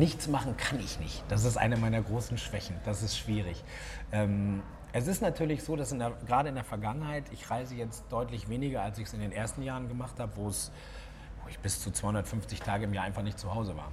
Nichts machen kann ich nicht. Das ist eine meiner großen Schwächen. Das ist schwierig. Ähm, es ist natürlich so, dass in der, gerade in der Vergangenheit, ich reise jetzt deutlich weniger, als ich es in den ersten Jahren gemacht habe, wo ich bis zu 250 Tage im Jahr einfach nicht zu Hause war.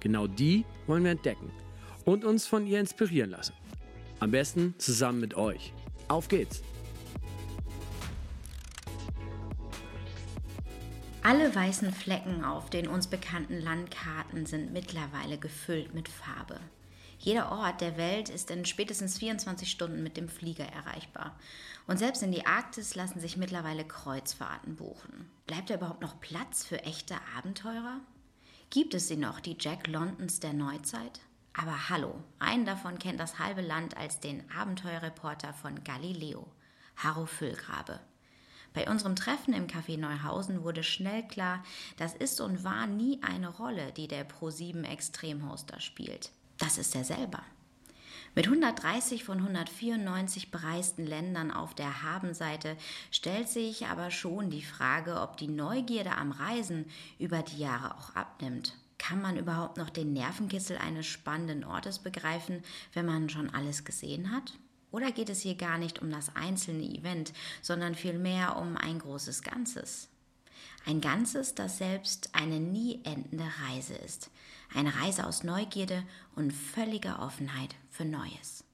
Genau die wollen wir entdecken und uns von ihr inspirieren lassen. Am besten zusammen mit euch. Auf geht's! Alle weißen Flecken auf den uns bekannten Landkarten sind mittlerweile gefüllt mit Farbe. Jeder Ort der Welt ist in spätestens 24 Stunden mit dem Flieger erreichbar. Und selbst in die Arktis lassen sich mittlerweile Kreuzfahrten buchen. Bleibt da überhaupt noch Platz für echte Abenteurer? Gibt es sie noch, die Jack Londons der Neuzeit? Aber hallo, einen davon kennt das halbe Land als den Abenteuerreporter von Galileo, Harro Füllgrabe. Bei unserem Treffen im Café Neuhausen wurde schnell klar, das ist und war nie eine Rolle, die der Pro7 Extremhoster spielt. Das ist er selber. Mit 130 von 194 bereisten Ländern auf der Habenseite stellt sich aber schon die Frage, ob die Neugierde am Reisen über die Jahre auch abnimmt. Kann man überhaupt noch den Nervenkitzel eines spannenden Ortes begreifen, wenn man schon alles gesehen hat? Oder geht es hier gar nicht um das einzelne Event, sondern vielmehr um ein großes Ganzes? Ein Ganzes, das selbst eine nie endende Reise ist. Eine Reise aus Neugierde und völliger Offenheit für Neues.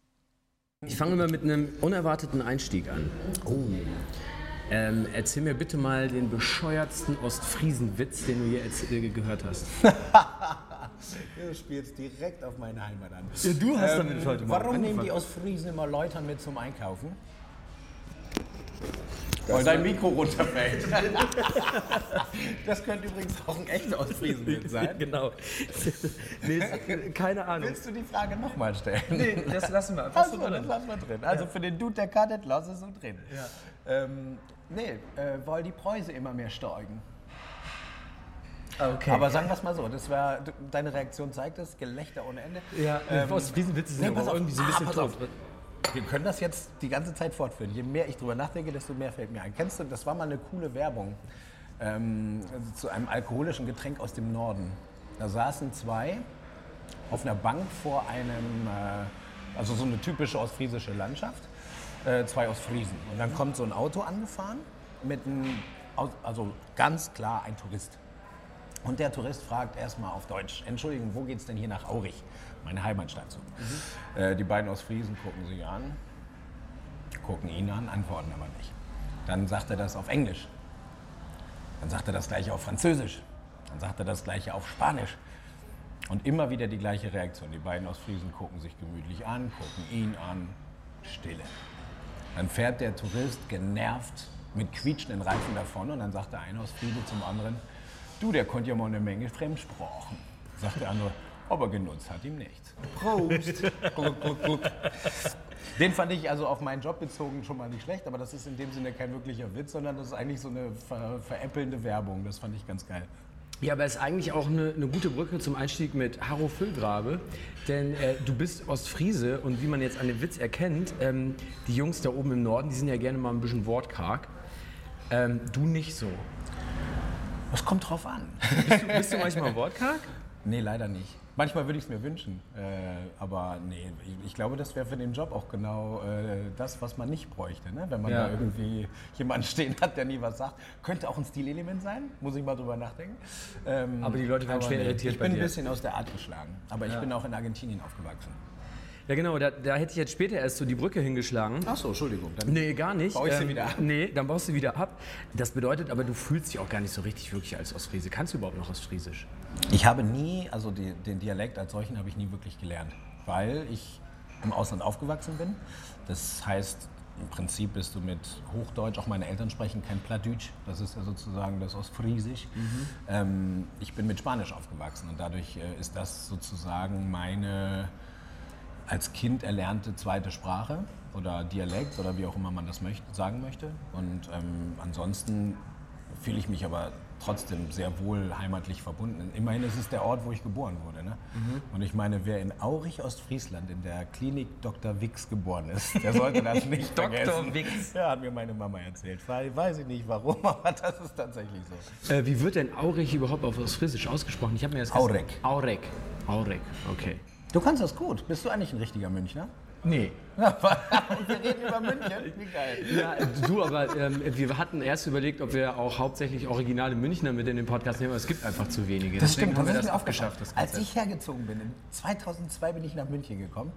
Ich fange mal mit einem unerwarteten Einstieg an. Oh. Ähm, erzähl mir bitte mal den bescheuertsten Ostfriesen-Witz, den du je äh, gehört hast. du spielst direkt auf meine Heimat an. Ja, du hast ähm, damit heute mal Warum nehmen die Ostfriesen immer Leutern mit zum Einkaufen? Weil dein Mikro runterfällt. das könnte übrigens auch ein echter Ostfriesenwitz sein. genau. Nee, keine Ahnung. Willst du die Frage nochmal stellen? Nee, das lassen wir einfach also, so drin. Das lassen wir drin. Also ja. für den Dude, der cuttet, lass es so drin. Ja. Ähm, nee, äh, weil die Preise immer mehr steigen. Okay. Aber sagen wir es mal so, das war, deine Reaktion zeigt es, Gelächter ohne Ende. Ja, ähm, Ostfriesenwitze sind nee, aber irgendwie so ein bisschen ah, tot wir können das jetzt die ganze Zeit fortführen. Je mehr ich drüber nachdenke, desto mehr fällt mir ein. Kennst du, das war mal eine coole Werbung ähm, zu einem alkoholischen Getränk aus dem Norden. Da saßen zwei auf einer Bank vor einem, äh, also so eine typische ostfriesische Landschaft, äh, zwei Ostfriesen. Und dann kommt so ein Auto angefahren mit einem, also ganz klar ein Tourist. Und der Tourist fragt erstmal auf Deutsch, Entschuldigung, wo geht es denn hier nach Aurich? Meine Heimatstadt so. Mhm. Äh, die beiden aus Friesen gucken sich an, gucken ihn an, antworten aber nicht. Dann sagt er das auf Englisch. Dann sagt er das gleiche auf Französisch. Dann sagt er das gleiche auf Spanisch. Und immer wieder die gleiche Reaktion. Die beiden aus Friesen gucken sich gemütlich an, gucken ihn an, Stille. Dann fährt der Tourist genervt mit quietschenden Reifen davon und dann sagt der eine aus Friede zum anderen, Du, der konnte ja mal eine Menge Fremdsprachen. Sagt der andere, aber genutzt hat ihm nichts. Prost! gluck, gluck, gluck. Den fand ich also auf meinen Job bezogen schon mal nicht schlecht, aber das ist in dem Sinne kein wirklicher Witz, sondern das ist eigentlich so eine ver veräppelnde Werbung. Das fand ich ganz geil. Ja, aber es ist eigentlich auch eine, eine, gute Brücke zum Einstieg mit Harro Füllgrabe, denn äh, du bist Ostfriese und wie man jetzt an dem Witz erkennt, ähm, die Jungs da oben im Norden, die sind ja gerne mal ein bisschen wortkarg. Ähm, du nicht so. Das kommt drauf an. Bist du, bist du manchmal wortkarg? Nee, leider nicht. Manchmal würde ich es mir wünschen, äh, aber nee, ich, ich glaube, das wäre für den Job auch genau äh, das, was man nicht bräuchte. Ne? Wenn man ja. da irgendwie jemanden stehen hat, der nie was sagt. Könnte auch ein Stilelement sein, muss ich mal drüber nachdenken. Ähm, aber die Leute werden schwer irritiert Ich bin ein bisschen aus der Art geschlagen, aber ja. ich bin auch in Argentinien aufgewachsen. Ja, genau, da, da hätte ich jetzt später erst so die Brücke hingeschlagen. Ach so, Entschuldigung. Dann Nee, gar nicht. Ähm, Baue ich sie wieder ab? Nee, dann baust du wieder ab. Das bedeutet aber, du fühlst dich auch gar nicht so richtig wirklich als Ostfriese. Kannst du überhaupt noch Ostfriesisch? Ich habe nie, also die, den Dialekt als solchen habe ich nie wirklich gelernt, weil ich im Ausland aufgewachsen bin. Das heißt, im Prinzip bist du mit Hochdeutsch, auch meine Eltern sprechen kein Plattdeutsch, das ist ja sozusagen das Ostfriesisch. Ähm, ich bin mit Spanisch aufgewachsen und dadurch äh, ist das sozusagen meine als Kind erlernte zweite Sprache oder Dialekt oder wie auch immer man das möchte, sagen möchte. Und ähm, ansonsten fühle ich mich aber trotzdem sehr wohl heimatlich verbunden. Immerhin ist es der Ort, wo ich geboren wurde. Ne? Und ich meine, wer in Aurich, Ostfriesland, in der Klinik Dr. Wix geboren ist, der sollte das nicht Dr. vergessen. Wix. Ja, hat mir meine Mama erzählt. Weiß, ich nicht warum, aber das ist tatsächlich so. Äh, wie wird denn Aurich überhaupt auf Ostfriesisch ausgesprochen? Ich habe mir das Aurek. Aurek. Aurek, okay. Du kannst das gut. Bist du eigentlich ein richtiger Münchner? Nee. Wir reden über München. Wie geil. Ja, du, aber ähm, wir hatten erst überlegt, ob wir auch hauptsächlich originale Münchner mit in den Podcast nehmen, aber es gibt einfach zu wenige. Das Deswegen stimmt, haben wir das ist das aufgeschafft. Das Als ich hergezogen bin, in 2002 bin ich nach München gekommen.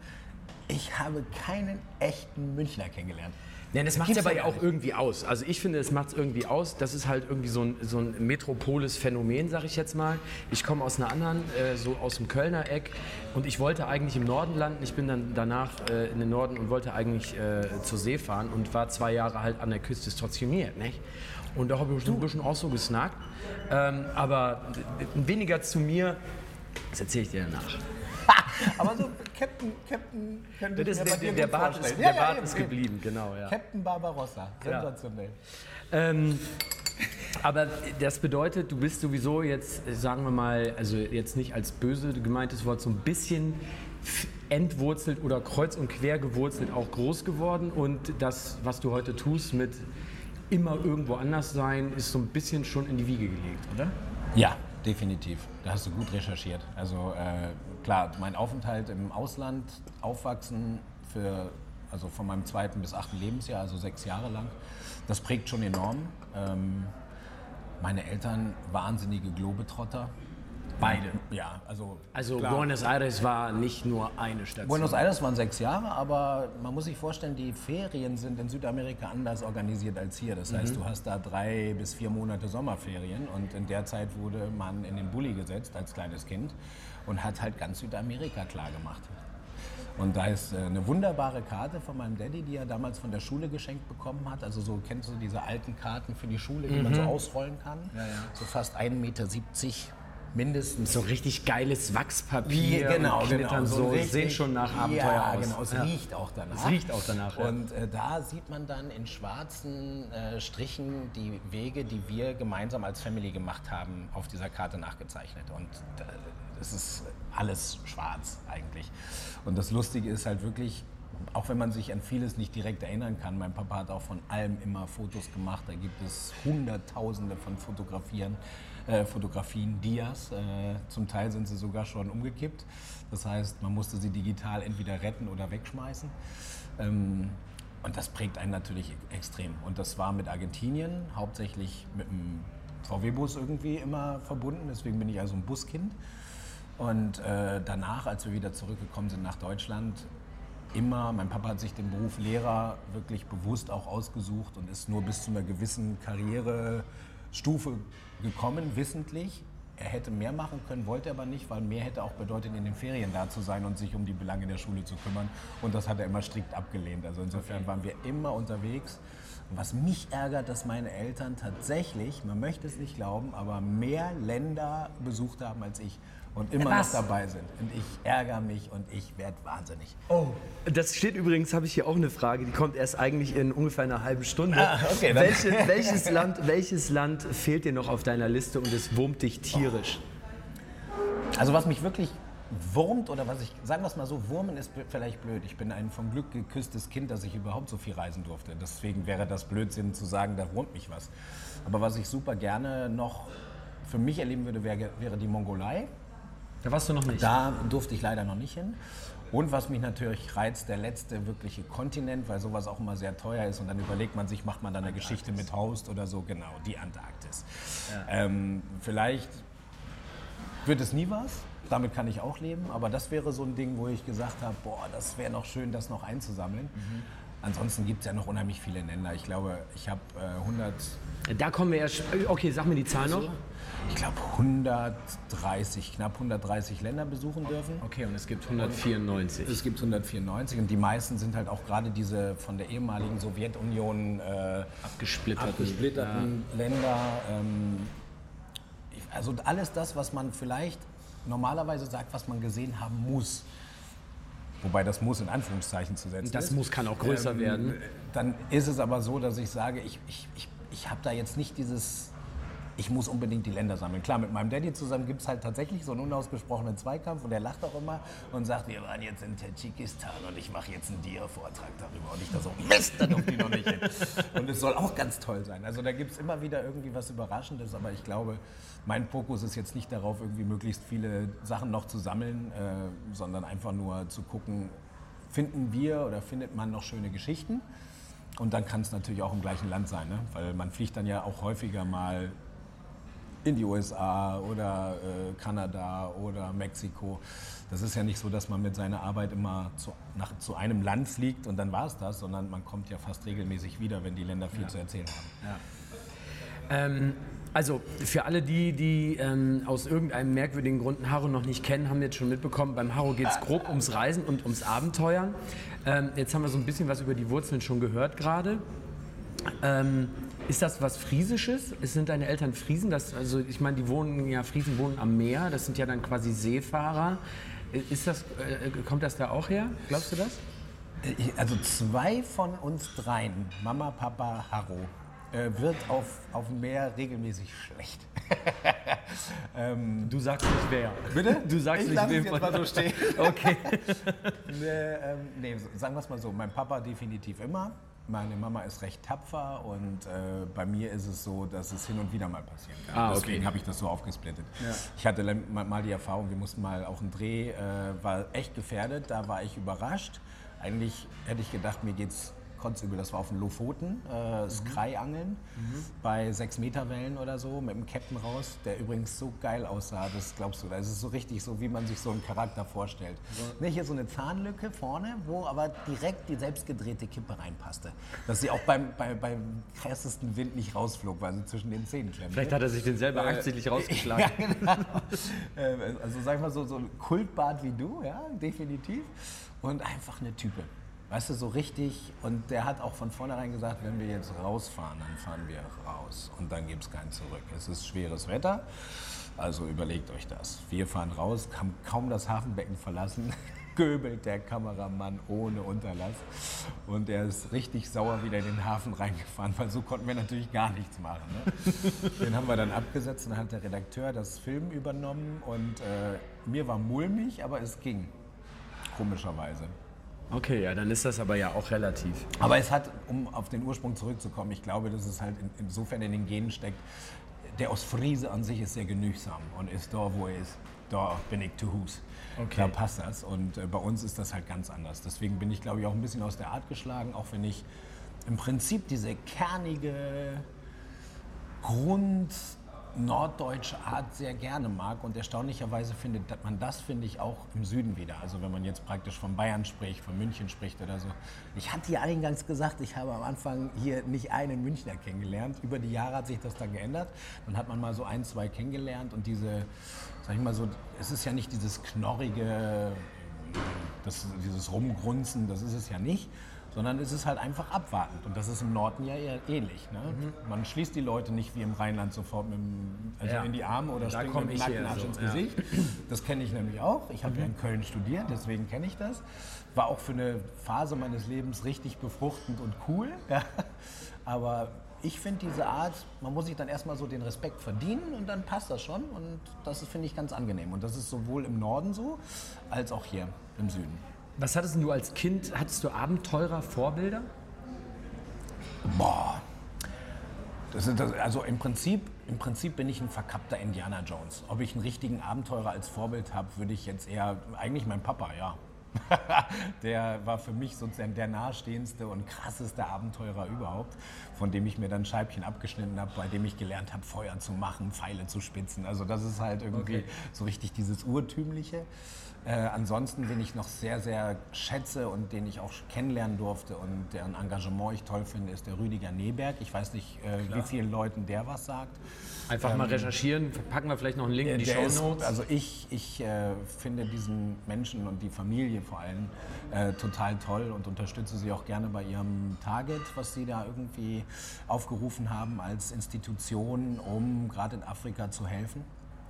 Ich habe keinen echten Münchner kennengelernt. Ja, das macht es aber ja auch irgendwie aus. Also ich finde, es macht es irgendwie aus. Das ist halt irgendwie so ein, so ein metropoles Phänomen, sag ich jetzt mal. Ich komme aus einer anderen, äh, so aus dem Kölner Eck und ich wollte eigentlich im Norden landen. Ich bin dann danach äh, in den Norden und wollte eigentlich äh, zur See fahren und war zwei Jahre halt an der Küste stationiert. Nicht? Und da habe ich ein bisschen auch so gesnackt. Ähm, aber weniger zu mir, das erzähle ich dir danach. Aber so Captain, Captain, könnte Das ist, der, der, Bart ist, der Ja, ja, Bart eben, ist eben. geblieben, genau. Ja. Captain Barbarossa, sensationell. Ähm, aber das bedeutet, du bist sowieso jetzt, sagen wir mal, also jetzt nicht als böse gemeintes Wort, so ein bisschen entwurzelt oder kreuz und quer gewurzelt auch groß geworden und das, was du heute tust mit immer irgendwo anders sein, ist so ein bisschen schon in die Wiege gelegt, oder? Ja, definitiv. Da hast du gut recherchiert. Also äh, klar, mein Aufenthalt im Ausland, Aufwachsen für, also von meinem zweiten bis achten Lebensjahr, also sechs Jahre lang, das prägt schon enorm. Ähm, meine Eltern wahnsinnige Globetrotter. Beide. Ja, also. Also klar. Buenos Aires war nicht nur eine Station. Buenos Aires waren sechs Jahre, aber man muss sich vorstellen, die Ferien sind in Südamerika anders organisiert als hier. Das heißt, du hast da drei bis vier Monate Sommerferien und in der Zeit wurde man in den Bulli gesetzt als kleines Kind und hat halt ganz Südamerika klar gemacht. Und da ist äh, eine wunderbare Karte von meinem Daddy, die er damals von der Schule geschenkt bekommen hat. Also so kennst du diese alten Karten für die Schule, die man so ausrollen kann. So fast 1,70 Meter mindestens. so richtig geiles Wachspapier. Ja, genau, und genau. Knittern so, richtig- sehen schon nach Abenteuer ja, aus. genau. Es Ja. riecht auch danach. Es riecht auch danach, ja. Und äh, da sieht man dann in schwarzen äh, Strichen die Wege, die wir gemeinsam als Family gemacht haben, auf dieser Karte nachgezeichnet. Und äh, es ist alles schwarz eigentlich. Und das Lustige ist halt wirklich, auch wenn man sich an vieles nicht direkt erinnern kann, mein Papa hat auch von allem immer Fotos gemacht. Da gibt es Hunderttausende von Fotografieren, äh, Fotografien, Dias. Äh, zum Teil sind sie sogar schon umgekippt. Das heißt, man musste sie digital entweder retten oder wegschmeißen. Ähm, und das prägt einen natürlich extrem. Und das war mit Argentinien, hauptsächlich mit dem VW-Bus irgendwie immer verbunden. Deswegen bin ich also ein Buskind. Und äh, danach, als wir wieder zurückgekommen sind nach Deutschland, immer, mein Papa hat sich den Beruf Lehrer wirklich bewusst auch ausgesucht und ist nur bis zu einer gewissen Karrierestufe gekommen, wissentlich. Er hätte mehr machen können, wollte aber nicht, weil mehr hätte auch bedeutet, in den Ferien da zu sein und sich um die Belange der Schule zu kümmern. Und das hat er immer strikt abgelehnt. Also insofern waren wir immer unterwegs. Und was mich ärgert, dass meine Eltern tatsächlich, man möchte es nicht glauben, aber mehr Länder besucht haben als ich und immer Was? noch dabei sind. Und ich ärgere mich und ich werde wahnsinnig. Oh, das steht übrigens, habe ich hier auch eine Frage, die kommt erst eigentlich in ungefähr einer halben Stunde. Ah, okay, Welche, welches, Land, welches Land fehlt dir noch auf deiner Liste und es wurmt dich tierisch? Also was mich wirklich wurmt oder was ich, sagen wir es mal so, wurmen ist vielleicht blöd. Ich bin ein vom Glück geküsstes Kind, dass ich überhaupt so viel reisen durfte. Deswegen wäre das Blödsinn zu sagen, da wurmt mich was. Aber was ich super gerne noch für mich erleben würde, wäre, wäre die Mongolei. Da warst du noch nicht. Da durfte ich leider noch nicht hin. Und was mich natürlich reizt, der letzte wirkliche Kontinent, weil sowas auch immer sehr teuer ist und dann überlegt man sich, macht man da eine Geschichte mit Host oder so, genau, die Antarktis. Ähm, vielleicht wird es nie was, damit kann ich auch leben, aber das wäre so ein Ding, wo ich gesagt habe, boah, das wäre noch schön, das noch einzusammeln. Mhm. Ansonsten gibt es ja noch unheimlich viele Länder. Ich glaube, ich habe äh, 100... Da kommen wir erst... Okay, sag mir die Zahl noch. Ich glaube 130, knapp 130 Länder besuchen dürfen. Okay, und es gibt 194. Es gibt 194 und die meisten sind halt auch gerade diese von der ehemaligen Sowjetunion äh, abgesplitterten, abgesplitterten ja. Länder. Ähm, also alles das, was man vielleicht normalerweise sagt, was man gesehen haben muss. Wobei das muss in Anführungszeichen zu setzen Das ist. muss kann auch größer ähm, werden. Dann ist es aber so, dass ich sage, ich, ich, ich, ich habe da jetzt nicht dieses ich muss unbedingt die Länder sammeln. Klar, mit meinem Daddy zusammen gibt es halt tatsächlich so einen unausgesprochenen Zweikampf und der lacht auch immer und sagt, wir waren jetzt in Tadschikistan und ich mache jetzt einen Dia-Vortrag darüber. Und ich da so, Mist, da durfte ich noch nicht hin. Und es soll auch ganz toll sein. Also da gibt es immer wieder irgendwie was Überraschendes, aber ich glaube, mein Fokus ist jetzt nicht darauf, irgendwie möglichst viele Sachen noch zu sammeln, äh, sondern einfach nur zu gucken, finden wir oder findet man noch schöne Geschichten? Und dann kann es natürlich auch im gleichen Land sein, ne? weil man fliegt dann ja auch häufiger mal in die USA oder äh, Kanada oder Mexiko. Das ist ja nicht so, dass man mit seiner Arbeit immer zu, nach, zu einem Land fliegt und dann war es das, sondern man kommt ja fast regelmäßig wieder, wenn die Länder viel ja. zu erzählen haben. Ja. Ähm, also für alle die, die ähm, aus irgendeinem merkwürdigen Grund Haro noch nicht kennen, haben jetzt schon mitbekommen, beim Haro geht es grob ums Reisen und ums Abenteuern. Ähm, jetzt haben wir so ein bisschen was über die Wurzeln schon gehört gerade. Ähm, ist das was Friesisches? Sind deine Eltern Friesen? Das, also ich meine, die wohnen ja, Friesen wohnen am Meer, das sind ja dann quasi Seefahrer. Ist das, äh, kommt das da auch her? Glaubst du das? Also zwei von uns dreien, Mama, Papa, Harro, äh, wird auf, auf dem Meer regelmäßig schlecht. ähm, du sagst nicht wer. Bitte? Du sagst ich nicht wer. Ich mal so stehen. okay. nee, ähm, nee, sagen wir es mal so. Mein Papa definitiv immer. Meine Mama ist recht tapfer und äh, bei mir ist es so, dass es hin und wieder mal passieren kann. Ah, okay. Deswegen habe ich das so aufgesplittet. Ja. Ich hatte mal die Erfahrung, wir mussten mal auch einen Dreh, äh, war echt gefährdet, da war ich überrascht. Eigentlich hätte ich gedacht, mir geht es kotzübel. Das war auf den Lofoten, äh, mhm. Skrei-Angeln mhm. bei 6 Meter Wellen oder so mit dem Captain raus, der übrigens so geil aussah, das glaubst du. Das ist so richtig so, wie man sich so einen Charakter vorstellt. Ja. Ne, hier so eine Zahnlücke vorne, wo aber direkt die selbstgedrehte Kippe reinpasste. Dass sie auch beim, bei, beim krassesten Wind nicht rausflog, weil sie zwischen den Zähnen klemmte. Vielleicht hat er sich den selber äh, absichtlich rausgeschlagen. ja, genau. Äh, also sag ich mal so, so ein Kultbart wie du, ja, definitiv. Und einfach eine Type. Weißt du, so richtig. Und der hat auch von vornherein gesagt, wenn wir jetzt rausfahren, dann fahren wir raus. Und dann gibt es kein Zurück. Es ist schweres Wetter. Also überlegt euch das. Wir fahren raus, haben kaum das Hafenbecken verlassen, göbelt der Kameramann ohne Unterlass. Und er ist richtig sauer wieder in den Hafen reingefahren, weil so konnten wir natürlich gar nichts machen. Ne? Den haben wir dann abgesetzt und dann hat der Redakteur das Film übernommen. Und äh, mir war mulmig, aber es ging. Komischerweise. Okay, ja, dann ist das aber ja auch relativ. Aber es hat, um auf den Ursprung zurückzukommen, ich glaube, dass es halt in, insofern in den Genen steckt, der Ostfriese an sich ist sehr genügsam und ist da, wo er ist. Da bin ich zu Hus. Okay. Da passt das. Und äh, bei uns ist das halt ganz anders. Deswegen bin ich, glaube ich, auch ein bisschen aus der Art geschlagen, auch wenn ich im Prinzip diese kernige Grund norddeutsche Art sehr gerne mag und erstaunlicherweise findet man das, finde ich, auch im Süden wieder. Also wenn man jetzt praktisch von Bayern spricht, von München spricht oder so. Ich hatte ja eingangs gesagt, ich habe am Anfang hier nicht einen Münchner kennengelernt. Über die Jahre hat sich das dann geändert. Dann hat man mal so ein, zwei kennengelernt und diese, sag ich mal so, es ist ja nicht dieses knorrige, das, dieses Rumgrunzen, das ist es ja nicht, sondern es ist halt einfach abwartend. Und das ist im Norden ja eher ähnlich. Ne? Mhm. Man schließt die Leute nicht wie im Rheinland sofort mit dem, also ja. in die Arme oder springt mit dem Nackenarsch so. ins Gesicht. Ja. Das kenne ich nämlich auch. Ich habe mhm. ja in Köln studiert, deswegen kenne ich das. War auch für eine Phase meines Lebens richtig befruchtend und cool. Ja. Aber ich finde diese Art, man muss sich dann erstmal so den Respekt verdienen und dann passt das schon. Und das finde ich ganz angenehm. Und das ist sowohl im Norden so, als auch hier im Süden. Was hattest du als Kind? Hattest du Abenteurer, Vorbilder? Boah. Das ist das, also im Prinzip, im Prinzip bin ich ein verkappter Indiana Jones. Ob ich einen richtigen Abenteurer als Vorbild habe, würde ich jetzt eher. Eigentlich mein Papa, ja. der war für mich sozusagen der nahestehendste und krasseste Abenteurer überhaupt, von dem ich mir dann Scheibchen abgeschnitten habe, bei dem ich gelernt habe, Feuer zu machen, Pfeile zu spitzen. Also das ist halt irgendwie Okay. so richtig dieses Urtümliche. Äh, ansonsten, den ich noch sehr, sehr schätze und den ich auch kennenlernen durfte und deren Engagement ich toll finde, ist der Rüdiger Neberg. Ich weiß nicht, äh, wie vielen Leuten der was sagt. Einfach mal recherchieren, packen wir vielleicht noch einen Link in die Show Notes. also ich, ich äh, finde diesen Menschen und die Familie vor allem äh, total toll und unterstütze sie auch gerne bei ihrem Target, was sie da irgendwie aufgerufen haben als Institution, um gerade in Afrika zu helfen.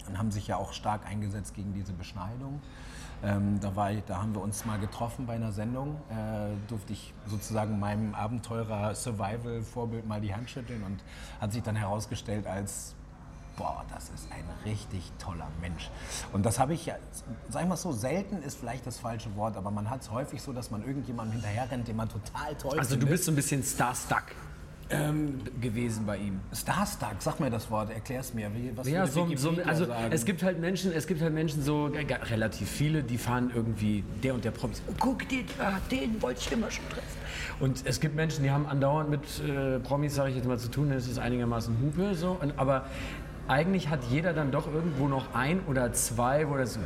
Und haben sich ja auch stark eingesetzt gegen diese Beschneidung. Ähm, da, war ich, da haben wir uns mal getroffen bei einer Sendung. Äh, durfte ich sozusagen meinem Abenteurer Survival-Vorbild mal die Hand schütteln und hat sich dann herausgestellt als boah, das ist ein richtig toller Mensch. Und das habe ich, ja, sag ich mal so, selten ist vielleicht das falsche Wort, aber man hat es häufig so, dass man irgendjemandem hinterher rennt, den man total toll Also du findet. bist so ein bisschen starstuck Ähm, gewesen bei ihm. Starstruck, sag mir das Wort, erklär's mir. Was Ja, so, so, also sagen? es gibt halt Menschen, es gibt halt Menschen so g- relativ viele, die fahren irgendwie der und der Promis. Oh, guck dir, ah, den wollte ich immer schon treffen. Und es gibt Menschen, die haben andauernd mit äh, Promis, sage ich jetzt mal, zu tun. Das ist einigermaßen Hupe so. Und, aber eigentlich hat jeder dann doch irgendwo noch ein oder zwei, wo das so.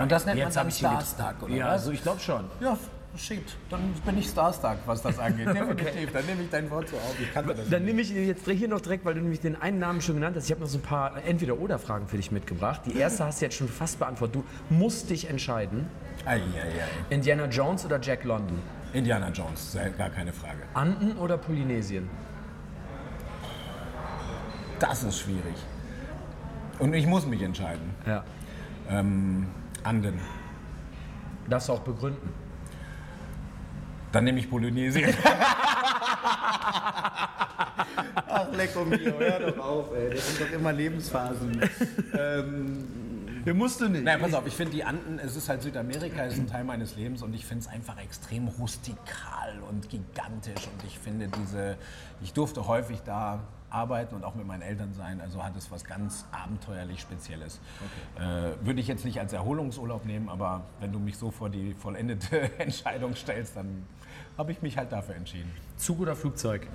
Und das nennt Jetzt man dann Starstruck, oder Ja, was? also ich glaube schon. Ja, shit, dann bin ich Starstruck, was das angeht. Definitiv, dann nehme ich dein Wort so auf. Das Dann nehme ich jetzt hier noch direkt, weil du nämlich den einen Namen schon genannt hast. Ich habe noch so ein paar Entweder-Oder-Fragen für dich mitgebracht. Die erste hast du jetzt schon fast beantwortet. Du musst dich entscheiden. Ei, ei, ei. Indiana Jones oder Jack London? Indiana Jones, gar keine Frage. Anden oder Polynesien? Das ist schwierig. Und ich muss mich entscheiden. Ja. Ähm, Anden. Darfst du auch begründen. Dann nehme ich Polynesien. Ach, lecko mio, hör doch auf, ey. Das sind doch immer Lebensphasen. ähm, Der musste nicht. naja, pass auf, ich finde die Anden, es ist halt Südamerika, es ist ein Teil meines Lebens und ich finde es einfach extrem rustikal und gigantisch und ich finde diese, ich durfte häufig da arbeiten und auch mit meinen Eltern sein, also hat es was ganz abenteuerlich Spezielles. Äh, würde ich jetzt nicht als Erholungsurlaub nehmen, aber wenn du mich so vor die vollendete Entscheidung stellst, dann habe ich mich halt dafür entschieden. Zug oder Flugzeug?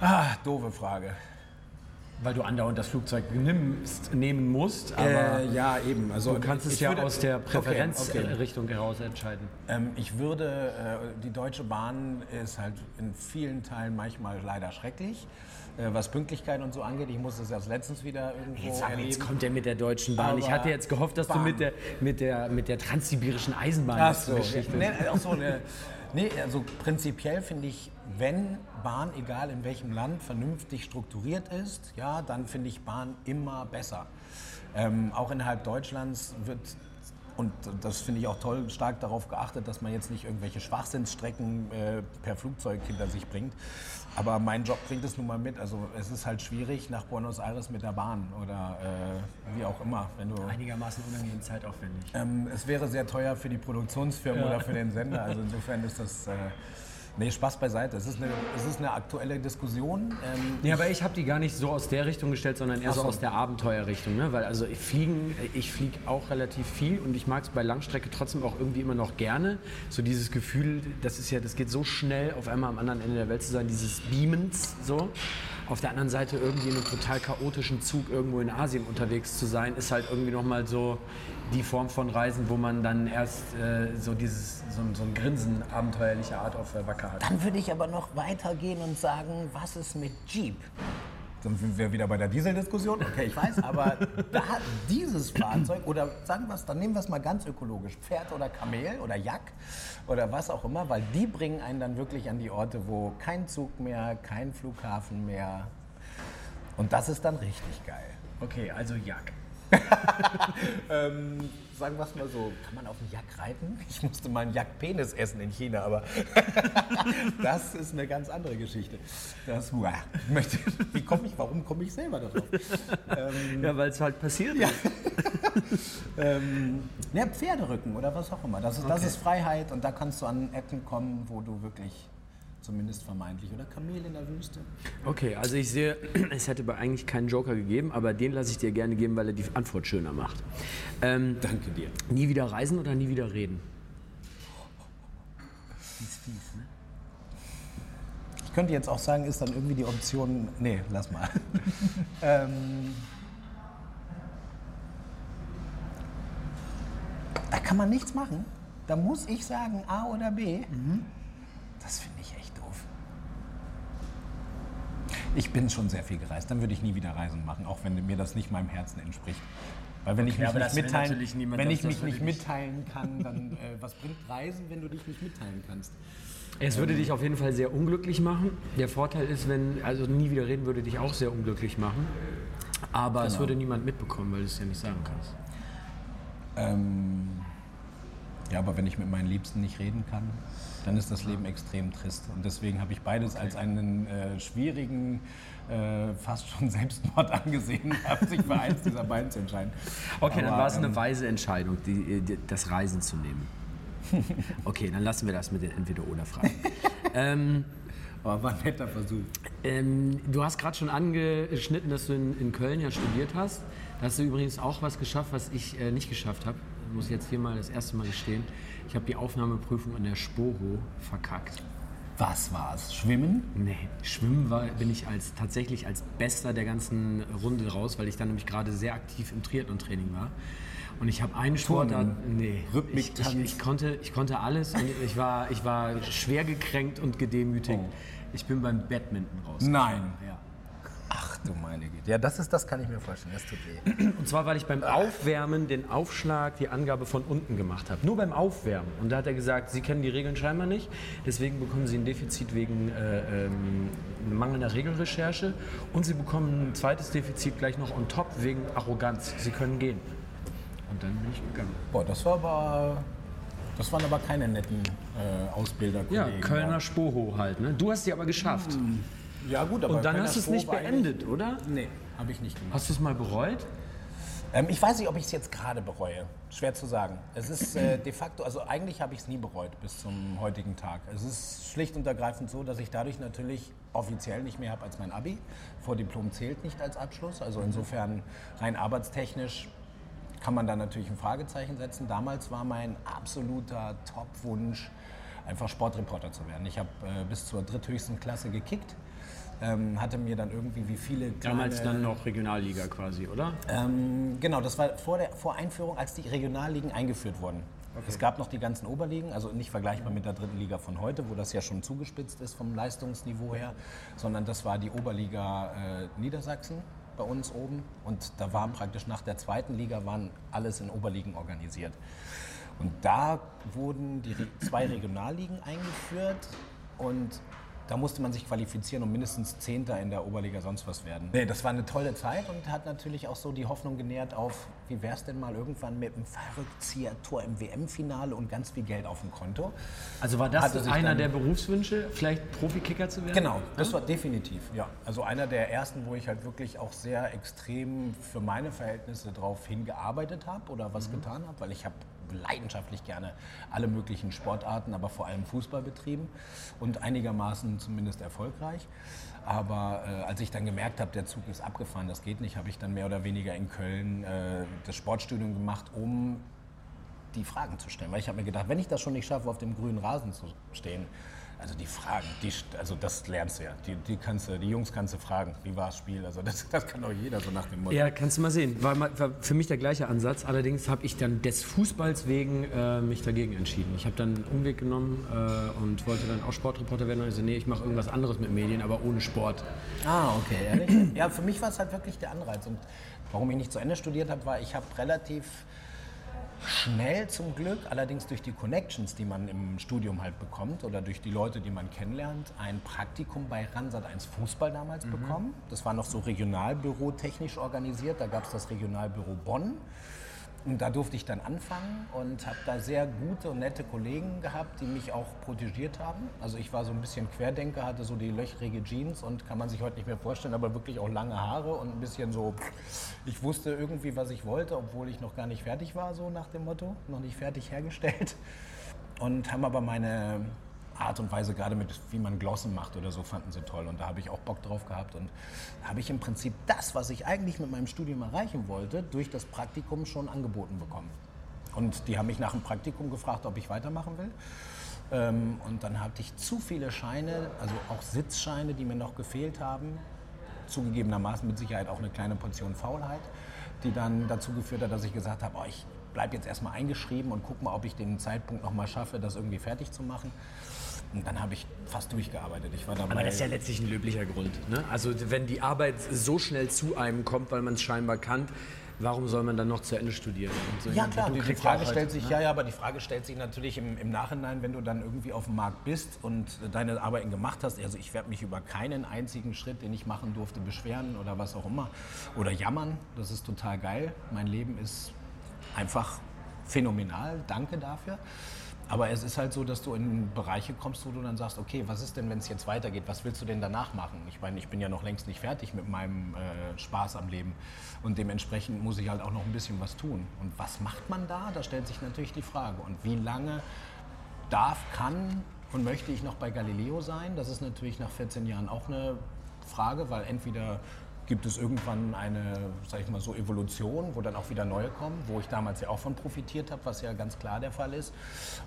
Ah, doofe Frage. Weil du andauernd das Flugzeug nimmst, nehmen musst, aber Äh, ja, eben. Also du kannst es ja würde- aus der Okay, okay. Präferenzrichtung heraus entscheiden. Ähm, ich würde, äh, die Deutsche Bahn ist halt in vielen Teilen manchmal leider schrecklich, äh, was Pünktlichkeit und so angeht. Ich musste es erst letztens wieder irgendwo Jetzt, erleben. jetzt kommt er mit der Deutschen Bahn. ich Aber hatte jetzt gehofft, dass du Bahn. mit der, mit der, mit der transsibirischen Eisenbahn Ach so, Geschichte. nee, ach so ne, nee, also prinzipiell finde ich, wenn Bahn, egal in welchem Land, vernünftig strukturiert ist, ja, dann finde ich Bahn immer besser. Ähm, auch innerhalb Deutschlands wird, und das finde ich auch toll, stark darauf geachtet, dass man jetzt nicht irgendwelche Schwachsinnsstrecken äh, per Flugzeug hinter sich bringt. Aber mein Job bringt es nun mal mit. Also es ist halt schwierig nach Buenos Aires mit der Bahn oder äh, wie auch immer, wenn du Einigermaßen unangenehm zeitaufwendig. ähm, es wäre sehr teuer für die Produktionsfirmen oder für den Sender. Also insofern ist das. Äh, nee, Spaß beiseite. Es ist eine, es ist eine aktuelle Diskussion. Ähm, Ja, aber ich habe die gar nicht so aus der Richtung gestellt, sondern eher so so. aus der Abenteuerrichtung. Ne? Weil also ich fliegen, ich fliege auch relativ viel und ich mag es bei Langstrecke trotzdem auch irgendwie immer noch gerne. So dieses Gefühl, das ist ja, das geht so schnell, auf einmal am anderen Ende der Welt zu sein, dieses Beamens so. Auf der anderen Seite irgendwie in einem total chaotischen Zug irgendwo in Asien unterwegs zu sein, ist halt irgendwie nochmal so die Form von Reisen, wo man dann erst äh, so dieses, so, ein- so ein Grinsen abenteuerlicher Art auf der Wacke hat. dann würde ich aber noch weitergehen und sagen, was ist mit Jeep? Dann sind wir wieder bei der Dieseldiskussion. Okay, ich weiß, aber da dieses Fahrzeug, oder sagen wir es, dann nehmen wir es mal ganz ökologisch, Pferd oder Kamel oder Jack oder was auch immer, weil die bringen einen dann wirklich an die Orte, wo kein Zug mehr, kein Flughafen mehr. Und das ist dann richtig geil. Okay, also Jack. Ähm, sagen wir es mal so, kann man auf einen Jack reiten? Ich musste mal einen Jack-Penis essen in China, aber das ist eine ganz andere Geschichte. Das, uah, möchte, wie komme ich, warum komme ich selber darauf? Ähm, Ja, weil es halt passiert ja. ähm, ja, Pferderücken oder was auch immer. Das ist, das ist Freiheit und da kannst du an Ecken kommen, wo du wirklich zumindest vermeintlich. Oder Kamel in der Wüste. Okay, also ich sehe, es hätte eigentlich keinen Joker gegeben, aber den lasse ich dir gerne geben, weil er die Antwort schöner macht. Ähm, Danke dir. nie wieder reisen oder nie wieder reden? Ich könnte jetzt auch sagen, ist dann irgendwie die Option. Nee, lass mal. ähm, da kann man nichts machen. Da muss ich sagen A oder B. Das finde ich echt. Ich bin schon sehr viel gereist. Dann würde ich nie wieder Reisen machen, auch wenn mir das nicht meinem Herzen entspricht. Weil wenn ich mich aber nicht mitteilen, wenn ich mich nicht ich nicht. mitteilen kann, dann äh, was bringt Reisen, wenn du dich nicht mitteilen kannst? Es würde dich auf jeden Fall sehr unglücklich machen. Der Vorteil ist, wenn, also nie wieder reden würde dich auch sehr unglücklich machen. Aber es würde niemand mitbekommen, weil du es ja nicht sagen kannst. Ähm, ja, aber wenn ich mit meinen Liebsten nicht reden kann, dann ist das Leben extrem trist. Und deswegen habe ich beides als einen äh, schwierigen, äh, fast schon Selbstmord angesehen, habe sich für eins dieser beiden zu entscheiden. Okay, dann Aber, war es eine ähm, weise Entscheidung, die, die, das Reisen zu nehmen. Okay, dann lassen wir das mit den Entweder-Oder-Fragen. ähm, Aber war ein netter Versuch. ähm, du hast gerade schon angeschnitten, dass du in, in Köln ja studiert hast. Da hast du übrigens auch was geschafft, was ich äh, nicht geschafft habe. Muss ich jetzt hier mal das erste Mal gestehen. Ich habe die Aufnahmeprüfung an der Sporo verkackt. Was war's? Schwimmen? Nee, Schwimmen war, bin ich als, tatsächlich als Bester der ganzen Runde raus, weil ich dann nämlich gerade sehr aktiv im Triathlon-Training war. Und ich habe einen Sportart, nee, ich, ich, ich, konnte, ich konnte alles und ich war, ich war schwer gekränkt und gedemütigt. Ich bin beim Badminton raus. Nein. Ja. Ach du meine Güte. Ja, das ist, das kann ich mir vorstellen. Das tut weh. Und zwar, weil ich beim Aufwärmen den Aufschlag, die Angabe von unten gemacht habe. Nur beim Aufwärmen. Und da hat er gesagt, Sie kennen die Regeln scheinbar nicht. Deswegen bekommen Sie ein Defizit wegen äh, ähm, mangelnder Regelrecherche. Und Sie bekommen ein zweites Defizit gleich noch on top wegen Arroganz. Sie können gehen. Und dann bin ich gegangen. Boah, das war aber. Das waren aber keine netten äh, Ausbilder. Ja, Kölner Spoho halt. Ne? Du hast sie aber geschafft. Ja, gut, aber Und dann hast du es nicht beendet, oder? Nee, habe ich nicht gemacht. Hast du es mal bereut? Ähm, ich weiß nicht, ob ich es jetzt gerade bereue. Schwer zu sagen. Es ist äh, de facto, also eigentlich habe ich es nie bereut bis zum heutigen Tag. Es ist schlicht und ergreifend so, dass ich dadurch natürlich offiziell nicht mehr habe als mein Abi. Vordiplom zählt nicht als Abschluss. Also insofern rein arbeitstechnisch kann man da natürlich ein Fragezeichen setzen. Damals war mein absoluter Top-Wunsch, einfach Sportreporter zu werden. Ich habe äh, bis zur dritthöchsten Klasse gekickt. Ähm, hatte mir dann irgendwie wie viele Damals kleine- dann noch Regionalliga quasi, oder? ähm, genau, das war vor der vor Einführung, als die Regionalligen eingeführt wurden. Es gab noch die ganzen Oberligen, also nicht vergleichbar mit der dritten Liga von heute, wo das ja schon zugespitzt ist vom Leistungsniveau her, sondern das war die Oberliga äh, Niedersachsen bei uns oben. Und da waren praktisch nach der zweiten Liga waren alles in Oberligen organisiert. Und da wurden die zwei Regionalligen eingeführt und da musste man sich qualifizieren und mindestens Zehnter in der Oberliga sonst was werden. Nee, das war eine tolle Zeit und hat natürlich auch so die Hoffnung genährt auf, wie wäre es denn mal irgendwann mit einem Verrückzieher-Tor im WM-Finale und ganz viel Geld auf dem Konto. Also war das Hatte einer der Berufswünsche, vielleicht Profikicker zu werden? Genau, das war definitiv, ja. Also einer der ersten, wo ich halt wirklich auch sehr extrem für meine Verhältnisse darauf hingearbeitet habe oder was getan habe, weil ich habe leidenschaftlich gerne alle möglichen Sportarten, aber vor allem Fußball betrieben und einigermaßen zumindest erfolgreich. Aber äh, als ich dann gemerkt habe, der Zug ist abgefahren, das geht nicht, habe ich dann mehr oder weniger in Köln äh, das Sportstudium gemacht, um die Fragen zu stellen. Weil ich habe mir gedacht, wenn ich das schon nicht schaffe, auf dem grünen Rasen zu stehen, also die Fragen, die, also das lernst du ja. Die, die, kannst du, die Jungs kannst du fragen, wie war das Spiel? Also das, das kann doch jeder so nach dem Motto. Ja, kannst du mal sehen. War, war für mich der gleiche Ansatz. Allerdings habe ich dann des Fußballs wegen äh, mich dagegen entschieden. Ich habe dann einen Umweg genommen äh, und wollte dann auch Sportreporter werden. Und ich so, nee, ich mache irgendwas anderes mit Medien, aber ohne Sport. Ah, okay, ehrlich? ja, für mich war es halt wirklich der Anreiz. Und warum ich nicht zu Ende studiert habe, war, ich habe relativ schnell zum Glück, allerdings durch die Connections, die man im Studium halt bekommt oder durch die Leute, die man kennenlernt, ein Praktikum bei Ransat 1 Fußball damals bekommen. Das war noch so Regionalbüro technisch organisiert. Da gab es das Regionalbüro Bonn. Und da durfte ich dann anfangen und habe da sehr gute und nette Kollegen gehabt, die mich auch protegiert haben. Also ich war so ein bisschen Querdenker, hatte so die löchrige Jeans und kann man sich heute nicht mehr vorstellen, aber wirklich auch lange Haare und ein bisschen so, ich wusste irgendwie, was ich wollte, obwohl ich noch gar nicht fertig war, so nach dem Motto, noch nicht fertig hergestellt. Und haben aber meine Art und Weise, gerade mit wie man Glossen macht oder so, fanden sie toll. Und da habe ich auch Bock drauf gehabt. Und habe ich im Prinzip das, was ich eigentlich mit meinem Studium erreichen wollte, durch das Praktikum schon angeboten bekommen. Und die haben mich nach dem Praktikum gefragt, ob ich weitermachen will. Ähm, und dann hatte ich zu viele Scheine, also auch Sitzscheine, die mir noch gefehlt haben. Zugegebenermaßen mit Sicherheit auch eine kleine Portion Faulheit, die dann dazu geführt hat, dass ich gesagt habe, oh, ich bleibe jetzt erstmal eingeschrieben und gucke mal, ob ich den Zeitpunkt noch mal schaffe, das irgendwie fertig zu machen. Und dann habe ich fast durchgearbeitet. Ich war dabei. Aber das ist ja letztlich ein löblicher Grund. Ne? Also wenn die Arbeit so schnell zu einem kommt, weil man es scheinbar kann, warum soll man dann noch zu Ende studieren? So ja klar, die, die Frage stellt halt, sich, ne? ja, ja, aber die Frage stellt sich natürlich im, im, Nachhinein, wenn du dann irgendwie auf dem Markt bist und deine Arbeiten gemacht hast. Also ich werde mich über keinen einzigen Schritt, den ich machen durfte, beschweren oder was auch immer. Oder jammern. Das ist total geil. Mein Leben ist einfach phänomenal. Danke dafür. Aber es ist halt so, dass du in Bereiche kommst, wo du dann sagst, okay, was ist denn, wenn es jetzt weitergeht? Was willst du denn danach machen? Ich meine, ich bin ja noch längst nicht fertig mit meinem äh, Spaß am Leben. Und dementsprechend muss ich halt auch noch ein bisschen was tun. Und was macht man da? Da stellt sich natürlich die Frage. Und wie lange darf, kann und möchte ich noch bei Galileo sein? Das ist natürlich nach 14 Jahren auch eine Frage, weil entweder gibt es irgendwann eine, sag ich mal so, Evolution, wo dann auch wieder neue kommen, wo ich damals ja auch von profitiert habe, was ja ganz klar der Fall ist.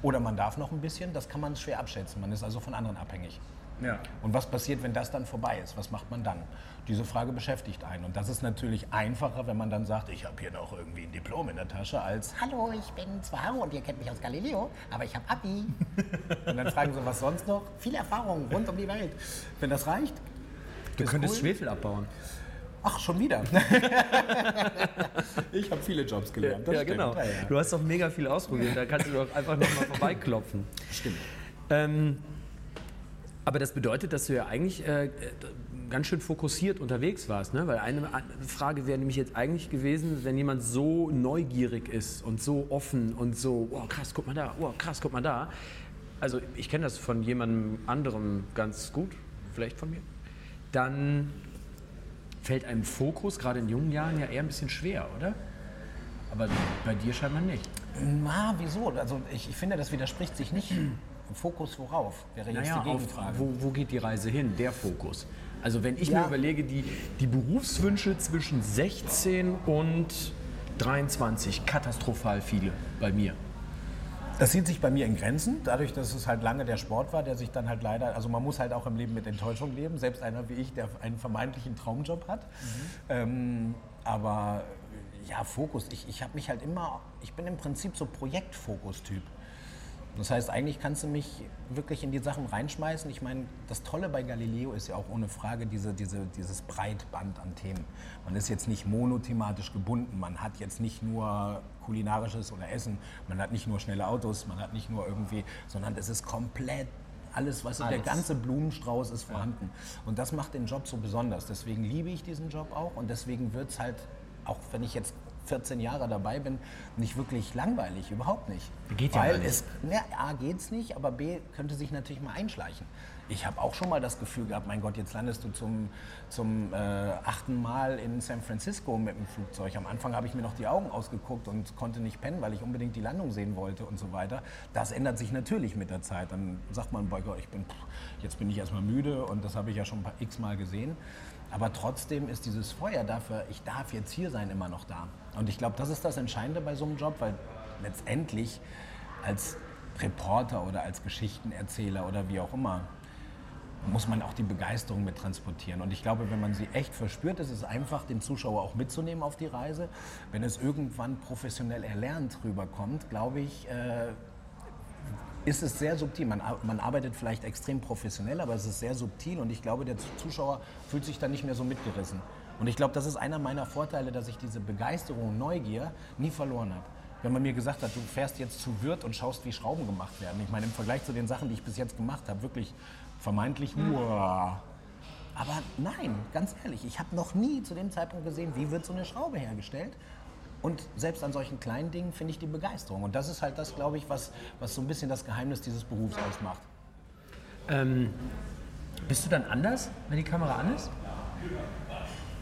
Oder man darf noch ein bisschen, das kann man schwer abschätzen. Man ist also von anderen abhängig. Ja. Und was passiert, wenn das dann vorbei ist? Was macht man dann? Diese Frage beschäftigt einen. Und das ist natürlich einfacher, wenn man dann sagt, ich habe hier noch irgendwie ein Diplom in der Tasche, als Hallo, ich bin zwar und ihr kennt mich aus Galileo, aber ich habe Abi. und dann fragen sie, was sonst noch? Viel Erfahrung rund um die Welt. Wenn das reicht, Du könntest cool. Schwefel abbauen. Ach, schon wieder. ich habe viele Jobs gelernt. ja, genau. Ja, ja. Du hast doch mega viel ausprobiert. Da kannst du doch einfach nochmal vorbeiklopfen. Stimmt. Ähm, aber das bedeutet, dass du ja eigentlich äh, ganz schön fokussiert unterwegs warst. Ne? Weil eine Frage wäre nämlich jetzt eigentlich gewesen, wenn jemand so neugierig ist und so offen und so, oh krass, guck mal da, oh krass, guck mal da. Also ich kenne das von jemandem anderem ganz gut, vielleicht von mir. Dann fällt einem Fokus gerade in jungen Jahren ja eher ein bisschen schwer, oder? Aber bei dir scheinbar nicht. Na, wieso? Also ich, ich finde, das widerspricht sich nicht. Fokus worauf? Wäre jetzt naja, die Gegenfrage. Auf, wo, wo, geht die Reise hin? Der Fokus. Also wenn ich ja. mir überlege, die, die Berufswünsche zwischen 16 und 23, katastrophal viele bei mir. Das sieht sich bei mir in Grenzen, dadurch, dass es halt lange der Sport war, der sich dann halt leider, also man muss halt auch im Leben mit Enttäuschung leben, selbst einer wie ich, der einen vermeintlichen Traumjob hat. Mhm. Ähm, aber ja, Fokus, ich, ich habe mich halt immer, ich bin im Prinzip so Projektfokus-Typ. Das heißt, eigentlich kannst du mich wirklich in die Sachen reinschmeißen. Ich meine, das Tolle bei Galileo ist ja auch ohne Frage diese, diese, dieses Breitband an Themen. Man ist jetzt nicht monothematisch gebunden. Man hat jetzt nicht nur kulinarisches oder Essen, man hat nicht nur schnelle Autos, man hat nicht nur irgendwie, sondern es ist komplett alles, was alles. der ganze Blumenstrauß ist vorhanden. Ja. Und das macht den Job so besonders. Deswegen liebe ich diesen Job auch und deswegen wird es halt, auch wenn ich jetzt 14 Jahre dabei bin, nicht wirklich langweilig, überhaupt nicht. Geht Weil ja nicht. es, ja, A, geht's nicht, aber B, könnte sich natürlich mal einschleichen. Ich habe auch schon mal das Gefühl gehabt, mein Gott, jetzt landest du zum, zum äh, achten Mal in San Francisco mit dem Flugzeug. Am Anfang habe ich mir noch die Augen ausgeguckt und konnte nicht pennen, weil ich unbedingt die Landung sehen wollte und so weiter. Das ändert sich natürlich mit der Zeit. Dann sagt man, Gott, ich bin, jetzt bin ich erstmal müde und das habe ich ja schon ein paar x Mal gesehen. Aber trotzdem ist dieses Feuer dafür, ich darf jetzt hier sein, immer noch da. Und ich glaube, das ist das Entscheidende bei so einem Job, weil letztendlich als Reporter oder als Geschichtenerzähler oder wie auch immer, muss man auch die Begeisterung mit transportieren. Und ich glaube, wenn man sie echt verspürt, ist es einfach, den Zuschauer auch mitzunehmen auf die Reise. Wenn es irgendwann professionell erlernt rüberkommt, glaube ich, äh, ist es sehr subtil. Man, man arbeitet vielleicht extrem professionell, aber es ist sehr subtil und ich glaube, der Zuschauer fühlt sich dann nicht mehr so mitgerissen. Und ich glaube, das ist einer meiner Vorteile, dass ich diese Begeisterung und Neugier nie verloren habe. Wenn man mir gesagt hat, du fährst jetzt zu Wirt und schaust, wie Schrauben gemacht werden. Ich meine, im Vergleich zu den Sachen, die ich bis jetzt gemacht habe, wirklich vermeintlich nur. Aber nein, ganz ehrlich, ich habe noch nie zu dem Zeitpunkt gesehen, wie wird so eine Schraube hergestellt. Und selbst an solchen kleinen Dingen finde ich die Begeisterung. Und das ist halt das, glaube ich, was, was so ein bisschen das Geheimnis dieses Berufs ausmacht. Ähm, bist du dann anders, wenn die Kamera an ist?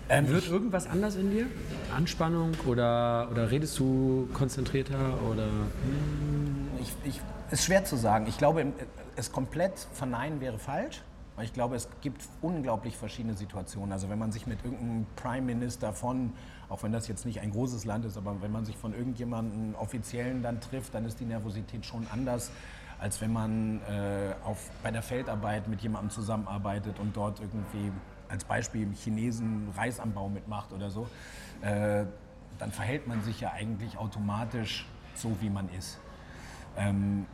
Ähm, Wird irgendwas anders in dir? Anspannung oder, oder redest du konzentrierter? Oder? Ich, ich, ist schwer zu sagen. Ich glaube, es komplett verneinen wäre falsch. Weil ich glaube, es gibt unglaublich verschiedene Situationen. Also wenn man sich mit irgendeinem Prime Minister von, auch wenn das jetzt nicht ein großes Land ist, aber wenn man sich von irgendjemandem Offiziellen dann trifft, dann ist die Nervosität schon anders, als wenn man äh, auf, bei der Feldarbeit mit jemandem zusammenarbeitet und dort irgendwie als Beispiel Chinesen Reisanbau mitmacht oder so. Äh, dann verhält man sich ja eigentlich automatisch so, wie man ist. Ähm,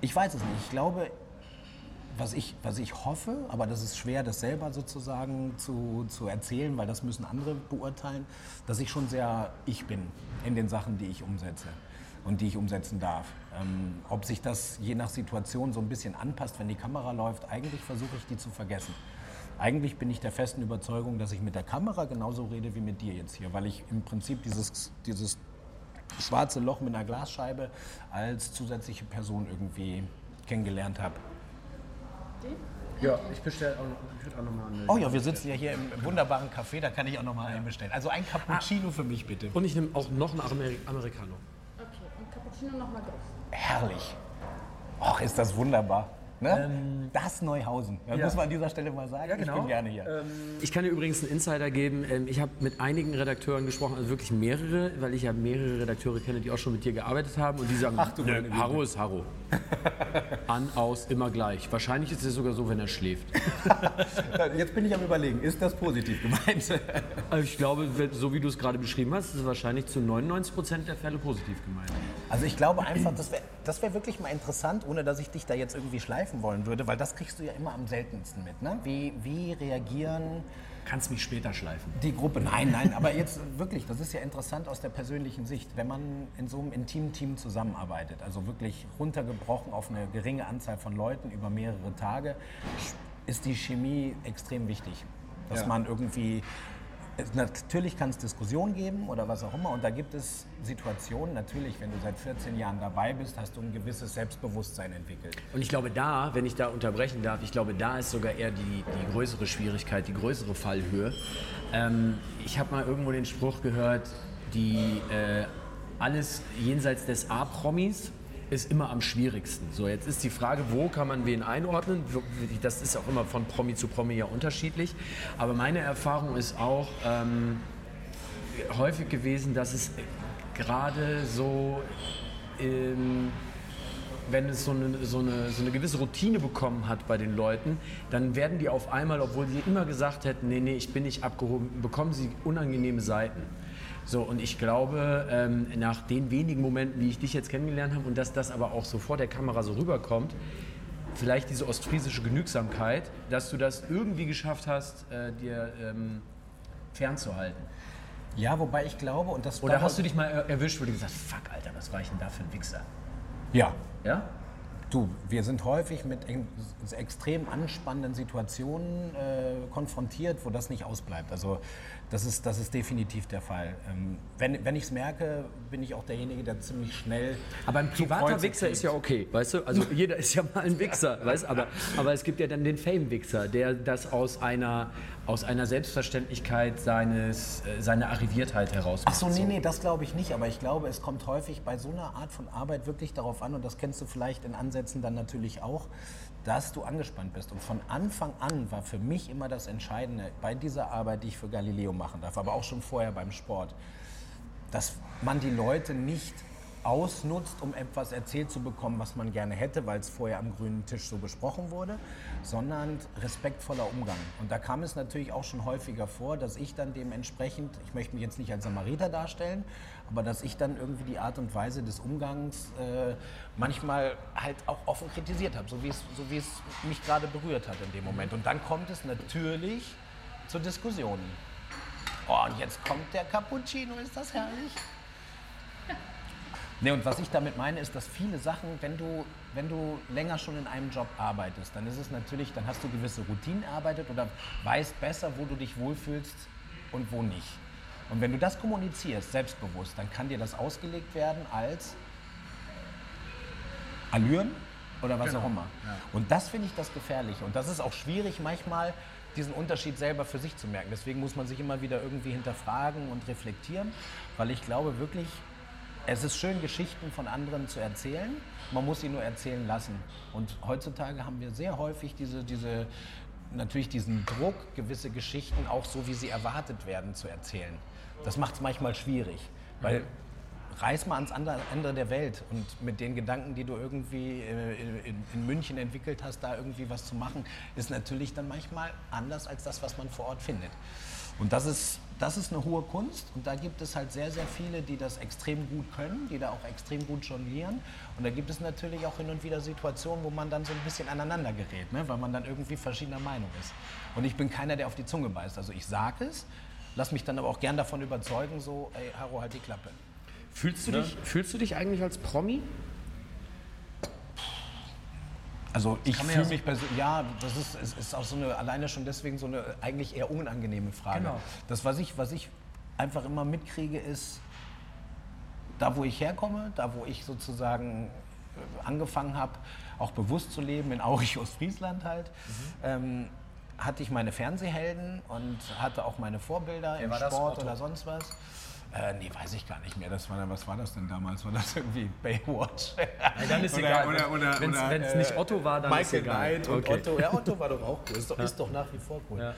ich weiß es nicht. Ich glaube, was ich, was ich hoffe, aber das ist schwer, das selber sozusagen zu, zu erzählen, weil das müssen andere beurteilen, dass ich schon sehr ich bin in den Sachen, die ich umsetze und die ich umsetzen darf. Ähm, ob sich das je nach Situation so ein bisschen anpasst, wenn die Kamera läuft, eigentlich versuche ich die zu vergessen. Eigentlich bin ich der festen Überzeugung, dass ich mit der Kamera genauso rede wie mit dir jetzt hier, weil ich im Prinzip dieses, dieses schwarze Loch mit einer Glasscheibe als zusätzliche Person irgendwie kennengelernt habe. Ja, ich bestelle auch, ich würde auch nochmal eine. Oh ja, wir sitzen ja hier im wunderbaren Café, da kann ich auch noch mal einen bestellen. Also ein Cappuccino für mich bitte. Und ich nehme auch noch einen Ameri Americano. Okay, und Cappuccino nochmal groß. Herrlich. Och, ist das wunderbar. Ne? das Neuhausen. Das ja. muss man an dieser Stelle mal sagen. Ich bin gerne hier. Ich kann dir übrigens einen Insider geben. Ähm, Ich habe mit einigen Redakteuren gesprochen, also wirklich mehrere, weil ich ja mehrere Redakteure kenne, die auch schon mit dir gearbeitet haben. Und die sagen, Ach du meine "Nö, Güte." Harro ist Harro. An, aus, immer gleich. Wahrscheinlich ist es sogar so, wenn er schläft. Jetzt bin ich am überlegen, ist das positiv gemeint? Also ich glaube, so wie du es gerade beschrieben hast, ist es wahrscheinlich zu 99 Prozent der Fälle positiv gemeint. Also ich glaube einfach, das wäre das wär wirklich mal interessant, ohne dass ich dich da jetzt irgendwie schleifen wollen würde, weil das kriegst du ja immer am seltensten mit. Ne? Wie, wie reagieren Kannst mich später schleifen. die Gruppe? Nein, nein, aber jetzt wirklich, das ist ja interessant aus der persönlichen Sicht, wenn man in so einem intimen Team zusammenarbeitet, also wirklich runtergebrochen auf eine geringe Anzahl von Leuten über mehrere Tage, ist die Chemie extrem wichtig. Dass Ja. man irgendwie Natürlich kann es Diskussionen geben oder was auch immer. Und da gibt es Situationen, natürlich, wenn du seit 14 Jahren dabei bist, hast du ein gewisses Selbstbewusstsein entwickelt. Und ich glaube, da, wenn ich da unterbrechen darf, ich glaube, da ist sogar eher die, die größere Schwierigkeit, die größere Fallhöhe. Ähm, ich habe mal irgendwo den Spruch gehört, die äh, alles jenseits des A-Promis ist immer am schwierigsten. So, jetzt ist die Frage, wo kann man wen einordnen? Das ist auch immer von Promi zu Promi ja unterschiedlich. Aber meine Erfahrung ist auch, ähm, häufig gewesen, dass es gerade so, ähm, wenn es so eine, so, eine, so eine gewisse Routine bekommen hat bei den Leuten, dann werden die auf einmal, obwohl sie immer gesagt hätten, nee, nee, ich bin nicht abgehoben, bekommen sie unangenehme Seiten. So, und ich glaube, ähm, nach den wenigen Momenten, wie ich dich jetzt kennengelernt habe und dass das aber auch so vor der Kamera so rüberkommt, vielleicht diese ostfriesische Genügsamkeit, dass du das irgendwie geschafft hast, äh, dir ähm, fernzuhalten. Ja, wobei ich glaube, und das Oder hast du dich mal er- erwischt, wo du gesagt hast, fuck, Alter, was war ich denn da für ein Wichser? Ja, Ja? Du, wir sind häufig mit extrem anspannenden Situationen äh, konfrontiert, wo das nicht ausbleibt. Also das ist, das ist definitiv der Fall. Ähm, wenn wenn ich es merke, bin ich auch derjenige, der ziemlich schnell. Aber ein privater Wichser ist ja okay, weißt du? Also jeder ist ja mal ein Wichser, weißt aber, aber es gibt ja dann den Fame-Wichser, der das aus einer, aus einer Selbstverständlichkeit seines, äh, seiner Arriviertheit heraus Ach so, macht. nee, nee, das glaube ich nicht. Aber ich glaube, es kommt häufig bei so einer Art von Arbeit wirklich darauf an, und das kennst du vielleicht in Ansätzen dann natürlich auch, dass du angespannt bist. Und von Anfang an war für mich immer das Entscheidende bei dieser Arbeit, die ich für Galileo machen darf, aber auch schon vorher beim Sport, dass man die Leute nicht ausnutzt, um etwas erzählt zu bekommen, was man gerne hätte, weil es vorher am grünen Tisch so besprochen wurde, sondern respektvoller Umgang. Und da kam es natürlich auch schon häufiger vor, dass ich dann dementsprechend, ich möchte mich jetzt nicht als Samariter darstellen, aber dass ich dann irgendwie die Art und Weise des Umgangs äh, manchmal halt auch offen kritisiert habe, so wie so wie es mich gerade berührt hat in dem Moment. Und dann kommt es natürlich zu Diskussionen. Oh, und jetzt kommt der Cappuccino, ist das herrlich? Nee, und was ich damit meine, ist, dass viele Sachen, wenn du, wenn du länger schon in einem Job arbeitest, dann ist es natürlich, dann hast du gewisse Routinen erarbeitet oder weißt besser, wo du dich wohlfühlst und wo nicht. Und wenn du das kommunizierst, selbstbewusst, dann kann dir das ausgelegt werden als Allüren oder was auch immer. Und das finde ich das Gefährliche. Und das ist auch schwierig manchmal, diesen Unterschied selber für sich zu merken. Deswegen muss man sich immer wieder irgendwie hinterfragen und reflektieren, weil ich glaube wirklich, es ist schön, Geschichten von anderen zu erzählen. Man muss sie nur erzählen lassen. Und heutzutage haben wir sehr häufig diese, diese, natürlich diesen Druck, gewisse Geschichten auch so, wie sie erwartet werden, zu erzählen. Das macht es manchmal schwierig, weil reis mal ans andere Ende der Welt und mit den Gedanken, die du irgendwie äh, in, in München entwickelt hast, da irgendwie was zu machen, ist natürlich dann manchmal anders als das, was man vor Ort findet. Und das ist, das ist eine hohe Kunst und da gibt es halt sehr, sehr viele, die das extrem gut können, die da auch extrem gut jonglieren. Und da gibt es natürlich auch hin und wieder Situationen, wo man dann so ein bisschen aneinander gerät, ne? weil man dann irgendwie verschiedener Meinung ist. Und ich bin keiner, der auf die Zunge beißt. Also ich sage es, lass mich dann aber auch gern davon überzeugen, so, ey, Haro, halt die Klappe. Fühlst du, dich, fühlst du dich eigentlich als Promi? Also ich fühle mich persönlich, ja, das ist, ist, ist auch so eine, alleine schon deswegen so eine eigentlich eher unangenehme Frage. Genau. Das, was ich, was ich einfach immer mitkriege, ist, da wo ich herkomme, da wo ich sozusagen äh, angefangen habe, auch bewusst zu leben, in Aurich, Ostfriesland halt, Mhm. ähm, hatte ich meine Fernsehhelden und hatte auch meine Vorbilder im war das? Sport oder sonst was. Äh, nee, weiß ich gar nicht mehr. Das war, was war das denn damals? War das irgendwie Baywatch? dann ist Oder- egal. oder- oder- Wenn's- oder, wenn's nicht Otto war, dann ist Michael egal. Knight und Okay. Otto. Ja, Otto war doch auch cool. Ist doch, ist doch nach wie vor cool. Ja.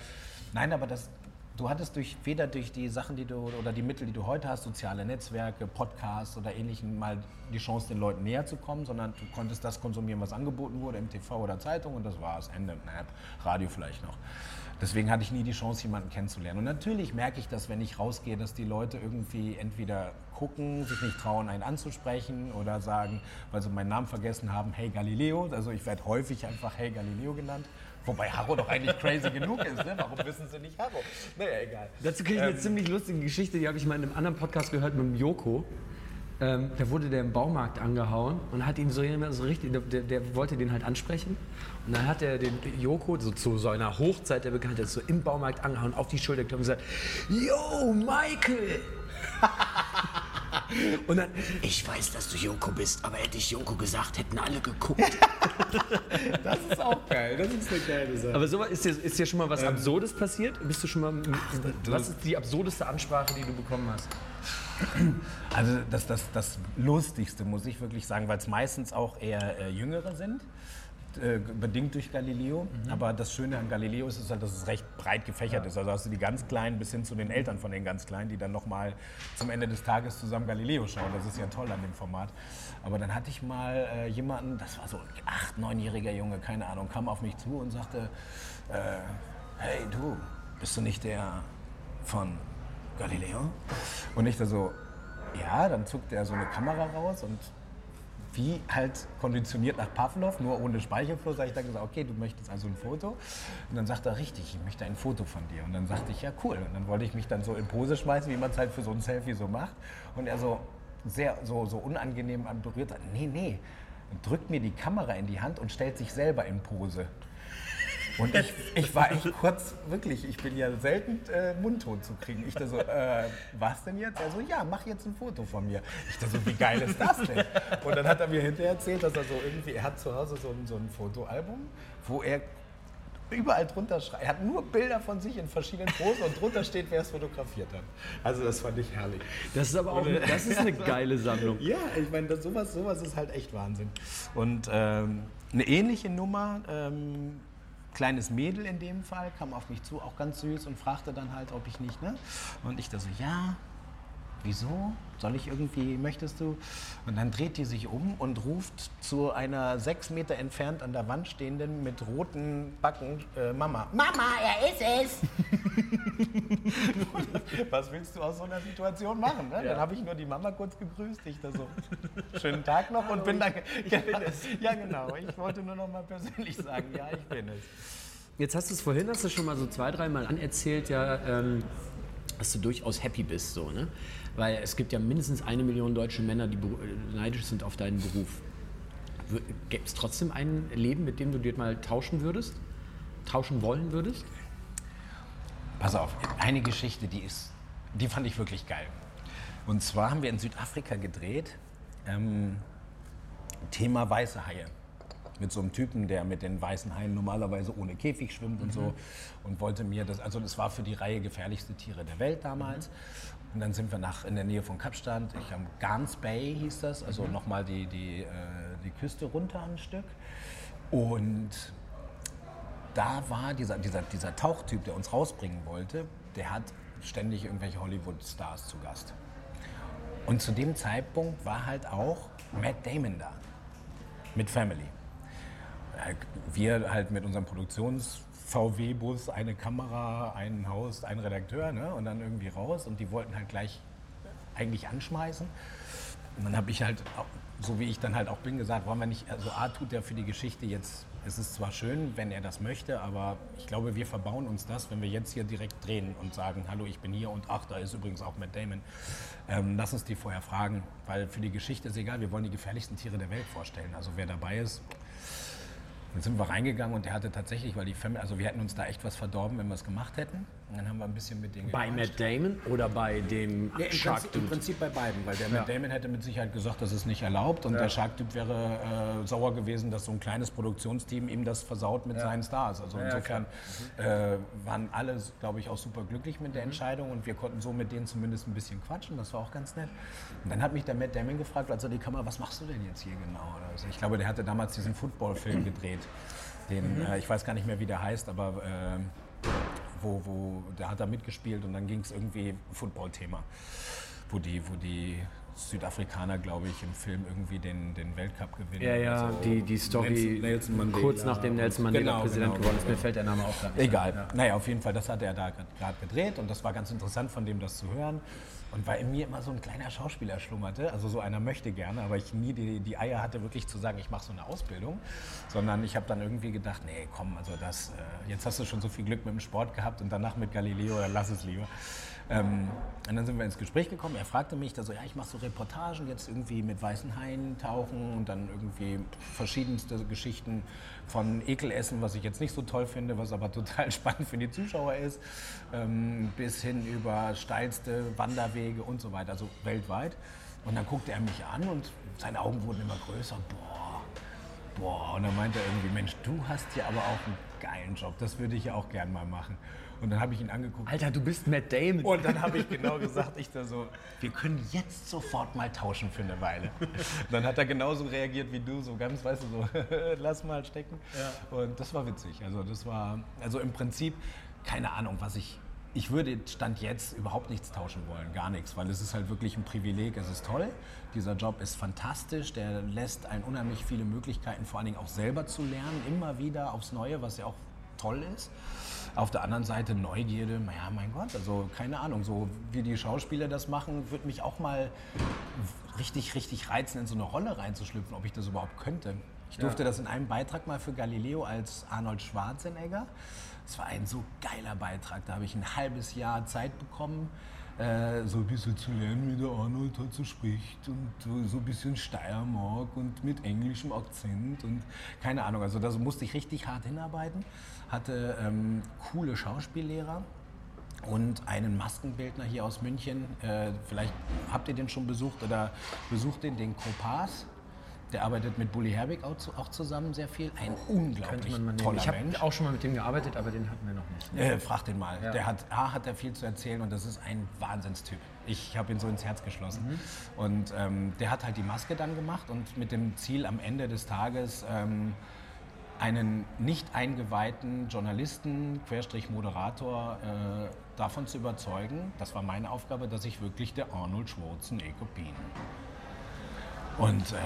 Nein, aber das, du hattest durch, weder durch die Sachen, die du oder die Mittel, die du heute hast, soziale Netzwerke, Podcasts oder ähnlichen, mal die Chance, den Leuten näher zu kommen, sondern du konntest das konsumieren, was angeboten wurde im TV oder Zeitung und das war es. Ende. Naja, Radio vielleicht noch. Deswegen hatte ich nie die Chance, jemanden kennenzulernen. Und natürlich merke ich das, wenn ich rausgehe, dass die Leute irgendwie entweder gucken, sich nicht trauen, einen anzusprechen oder sagen, weil sie meinen Namen vergessen haben, hey Galileo. Also ich werde häufig einfach Hey Galileo genannt. Wobei Harro doch eigentlich crazy genug ist. Ne? Warum wissen sie nicht Harro? Naja, egal. Dazu kenne ich eine ziemlich lustige Geschichte, die habe ich mal in einem anderen Podcast gehört mit dem Joko. Ähm, da wurde der im Baumarkt angehauen und hat ihn so, so richtig, der, der wollte den halt ansprechen. Und dann hat er den Joko so zu seiner Hochzeit der Bekanntheit so im Baumarkt angehauen, auf die Schulter geklopft und gesagt, Yo, Michael! und dann, ich weiß, dass du Joko bist, aber hätte ich Joko gesagt, hätten alle geguckt. Das ist auch geil. Das ist eine geile Sache. Aber so, ist, dir, ist dir schon mal was Absurdes passiert? Bist du schon mal. was ist die absurdeste Ansprache, die du bekommen hast? Also das, das, das Lustigste, muss ich wirklich sagen, weil es meistens auch eher äh, Jüngere sind, äh, bedingt durch Galileo. Aber das Schöne an Galileo ist, ist halt, dass es recht breit gefächert ist. Also hast du die ganz Kleinen bis hin zu den Eltern von den ganz Kleinen, die dann nochmal zum Ende des Tages zusammen Galileo schauen. Das ist ja toll an dem Format. Aber dann hatte ich mal äh, jemanden, das war so ein acht-, neunjähriger Junge, keine Ahnung, kam auf mich zu und sagte, äh, hey du, bist du nicht der von Galileo? Und ich da so, ja, dann zuckt er so eine Kamera raus und wie halt konditioniert nach Pavlov, nur ohne Speichelfluss, habe ich dann gesagt, okay, du möchtest also ein Foto. Und dann sagt er, richtig, ich möchte ein Foto von dir. Und dann sagte ich, ja, cool. Und dann wollte ich mich dann so in Pose schmeißen, wie man es halt für so ein Selfie so macht. Und er so sehr, so, so unangenehm berührt hat, nee, nee, und drückt mir die Kamera in die Hand und stellt sich selber in Pose. Und ich, ich war echt kurz, wirklich, ich bin ja selten äh, mundtot zu kriegen. Ich da so, äh, was denn jetzt? Er so, ja, mach jetzt ein Foto von mir. Ich da so, wie geil ist das denn? Und dann hat er mir hinterher erzählt, dass er so irgendwie, er hat zu Hause so ein, so ein Fotoalbum, wo er überall drunter schreibt. Er hat nur Bilder von sich in verschiedenen Posen und drunter steht, wer es fotografiert hat. Also das fand ich herrlich. Das ist aber auch eine, das ist eine geile Sammlung. Ja, ich meine, sowas, sowas ist halt echt Wahnsinn. Und ähm, eine ähnliche Nummer, ähm, kleines Mädel in dem Fall, kam auf mich zu, auch ganz süß und fragte dann halt, ob ich nicht, ne? Und ich da so, ja, wieso? Soll ich irgendwie, möchtest du? Und dann dreht die sich um und ruft zu einer sechs Meter entfernt an der Wand stehenden mit roten Backen äh, Mama. Mama, er ist es! Was willst du aus so einer Situation machen? Ne? Dann habe ich nur die Mama kurz gegrüßt, ich da so, schönen Tag noch und bin dann, ja, ja genau, ich wollte nur noch mal persönlich sagen, ja, ich bin es. Jetzt hast du es vorhin, hast du schon mal so zwei, dreimal anerzählt, ja, ähm, dass du durchaus happy bist, so, ne? Weil es gibt ja mindestens eine Million deutsche Männer, die äh, neidisch sind auf deinen Beruf. Gäbe es trotzdem ein Leben, mit dem du dir mal tauschen würdest? Tauschen wollen würdest? Pass auf, eine Geschichte, die ist, die fand ich wirklich geil. Und zwar haben wir in Südafrika gedreht, ähm, Thema weiße Haie. Mit so einem Typen, der mit den weißen Haien normalerweise ohne Käfig schwimmt und so. Und wollte mir das, also das war für die Reihe gefährlichste Tiere der Welt damals. Und dann sind wir nach in der Nähe von Kapstadt, ich am Garns Bay hieß das, also nochmal die, die, äh, die Küste runter ein Stück. Und da war dieser, dieser, dieser Tauchtyp, der uns rausbringen wollte, der hat ständig irgendwelche Hollywood-Stars zu Gast. Und zu dem Zeitpunkt war halt auch Matt Damon da. Mit Family. Äh, Wir halt mit unserem Produktions-VW-Bus, eine Kamera, ein Haus, ein Redakteur ne? und dann irgendwie raus. Und die wollten halt gleich eigentlich anschmeißen. Und dann habe ich halt, so wie ich dann halt auch bin, gesagt, wollen wir nicht, also A tut der für die Geschichte jetzt, es ist zwar schön, wenn er das möchte, aber ich glaube, wir verbauen uns das, wenn wir jetzt hier direkt drehen und sagen, hallo, ich bin hier und ach, da ist übrigens auch Matt Damon. Ähm, lass uns die vorher fragen, weil für die Geschichte ist egal, wir wollen die gefährlichsten Tiere der Welt vorstellen. Also wer dabei ist, dann sind wir reingegangen und der hatte tatsächlich, weil die Family, also wir hätten uns da echt was verdorben, wenn wir es gemacht hätten. Und dann haben wir ein bisschen mit denen Bei gequatscht. Matt Damon oder bei dem Nee, im, Shark Prinzip, Im? Prinzip bei beiden, weil der Ja. Matt Damon hätte mit Sicherheit gesagt, das ist nicht erlaubt und der Shark-Typ wäre äh, sauer gewesen, dass so ein kleines Produktionsteam ihm das versaut mit seinen Stars. Also insofern äh, waren alle, glaube ich, auch super glücklich mit Mhm. der Entscheidung und wir konnten so mit denen zumindest ein bisschen quatschen, das war auch ganz nett. Und dann hat mich der Matt Damon gefragt, als er die Kamera, was machst du denn jetzt hier genau? Oder so. Ich glaube, der hatte damals diesen Football-Film gedreht, den, Mhm. äh, ich weiß gar nicht mehr, wie der heißt, aber... Wo, wo der hat da mitgespielt und dann ging es irgendwie Football-Thema, wo die, wo die Südafrikaner, glaube ich, im Film irgendwie den, den Weltcup gewinnen. Ja, ja, Also die, die Story Nelson, Nelson kurz nachdem Nelson Mandela Genau, Präsident genau, geworden ist. Mir fällt der Name auch gerade nicht Egal. Ja. Naja, auf jeden Fall, das hat er da gerade gedreht und das war ganz interessant von dem, das zu hören. Und weil in mir immer so ein kleiner Schauspieler schlummerte, also so einer möchte gerne, aber ich nie die, die Eier hatte, wirklich zu sagen, ich mache so eine Ausbildung, sondern ich habe dann irgendwie gedacht, nee, komm, also das, äh, jetzt hast du schon so viel Glück mit dem Sport gehabt und danach mit Galileo, dann lass es lieber. Ähm, und dann sind wir ins Gespräch gekommen. Er fragte mich, da so, ja, ich mache so Reportagen jetzt irgendwie mit weißen Haien tauchen und dann irgendwie verschiedenste Geschichten von Ekelessen, was ich jetzt nicht so toll finde, was aber total spannend für die Zuschauer ist, ähm, bis hin über steilste Wanderwege und so weiter, also weltweit. Und dann guckte er mich an und seine Augen wurden immer größer. Boah, boah. Und dann meinte er irgendwie, Mensch, du hast ja aber auch einen geilen Job, das würde ich ja auch gern mal machen. Und dann habe ich ihn angeguckt. Alter, du bist Matt Damon. Und dann habe ich genau gesagt, ich da so, wir können jetzt sofort mal tauschen für eine Weile. Dann hat er genauso reagiert wie du, so ganz, weißt du, so, lass mal stecken. Und das war witzig. Also das war, also im Prinzip, keine Ahnung, was ich, ich würde Stand jetzt überhaupt nichts tauschen wollen, gar nichts, weil es ist halt wirklich ein Privileg, es ist toll. Dieser Job ist fantastisch, der lässt einen unheimlich viele Möglichkeiten, vor allen Dingen auch selber zu lernen, immer wieder aufs Neue, was ja auch toll ist. Auf der anderen Seite Neugierde, naja, mein Gott, also keine Ahnung, so wie die Schauspieler das machen, würde mich auch mal richtig, richtig reizen, in so eine Rolle reinzuschlüpfen, ob ich das überhaupt könnte. Ich durfte das in einem Beitrag mal für Galileo als Arnold Schwarzenegger. Es war ein so geiler Beitrag, da habe ich ein halbes Jahr Zeit bekommen, äh, so ein bisschen zu lernen, wie der Arnold halt so spricht und so- so ein bisschen Steiermark und mit englischem Akzent und keine Ahnung. Also da musste ich richtig hart hinarbeiten, hatte ähm, coole Schauspiellehrer und einen Maskenbildner hier aus München. Äh, vielleicht habt ihr den schon besucht oder besucht den, den Kopas. Der arbeitet mit Bully Herbig auch, zu- auch zusammen sehr viel. Ein unglaublich toller Ich habe auch schon mal mit dem gearbeitet, aber den hatten wir noch nicht. Äh, frag den mal. Ja. Der hat, A, hat er viel zu erzählen und das ist ein Wahnsinnstyp. Ich habe ihn so ins Herz geschlossen. Mhm. Und ähm, der hat halt die Maske dann gemacht und mit dem Ziel am Ende des Tages ähm, einen nicht eingeweihten Journalisten, Querstrich Moderator, äh, davon zu überzeugen, das war meine Aufgabe, dass ich wirklich der Arnold Schwarzenegger bin. Und äh,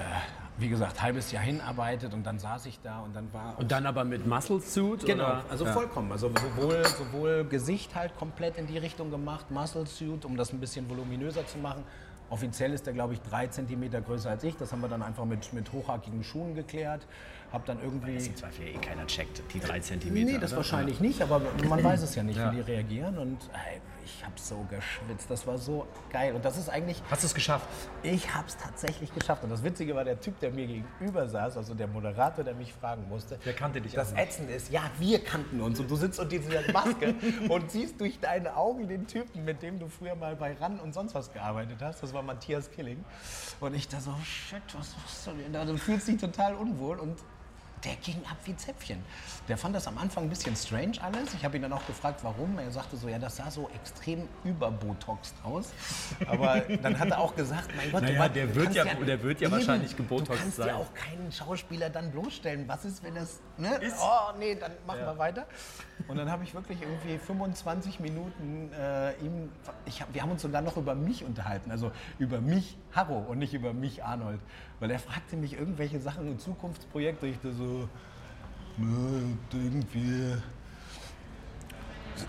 wie gesagt, halbes Jahr hinarbeitet und dann saß ich da und dann war Und dann aber mit Muscle Suit? Genau, Oder? also Ja. vollkommen. Also sowohl, sowohl Gesicht halt komplett in die Richtung gemacht, Muscle Suit, um das ein bisschen voluminöser zu machen. Offiziell ist er, glaube ich, drei Zentimeter größer als ich. Das haben wir dann einfach mit, mit hochhackigen Schuhen geklärt. Hab dann irgendwie... Das im Zweifel ja eh keiner checkt, die drei Zentimeter. Nee, das oder? wahrscheinlich nicht, aber man weiß es ja nicht, Ja. wie die reagieren. Und ey, ich habe so geschwitzt. Das war so geil. Und das ist eigentlich... Hast du es geschafft? Ich habe es tatsächlich geschafft. Und das Witzige war, der Typ, der mir gegenüber saß, also der Moderator, der mich fragen musste. Der kannte dich Das. Ätzende ist, ja, wir kannten uns. Und du sitzt unter dieser Maske und siehst durch deine Augen den Typen, mit dem du früher mal bei RAN und sonst was gearbeitet hast. Das war Matthias Killing. Und ich da so, shit, was machst du denn da? Du fühlst dich total unwohl. Und der ging ab wie Zäpfchen. Der fand das am Anfang ein bisschen strange alles. Ich habe ihn dann auch gefragt, warum. Er sagte so, ja, das sah so extrem überbotoxt aus. Aber dann hat er auch gesagt, mein Gott, Naja, du, der du wird kannst ja- der wird ja wahrscheinlich Du gebotoxt kannst sein. ja auch keinen Schauspieler dann bloßstellen. Was ist, wenn das, ne? Oh, nee, dann machen wir weiter. Und dann habe ich wirklich irgendwie 25 Minuten äh, ihm, ich wir haben uns sogar noch über mich unterhalten, also über mich, Harro, und nicht über mich, Arnold. Weil er fragte mich irgendwelche Sachen und Zukunftsprojekte. Ich da so, ne, irgendwie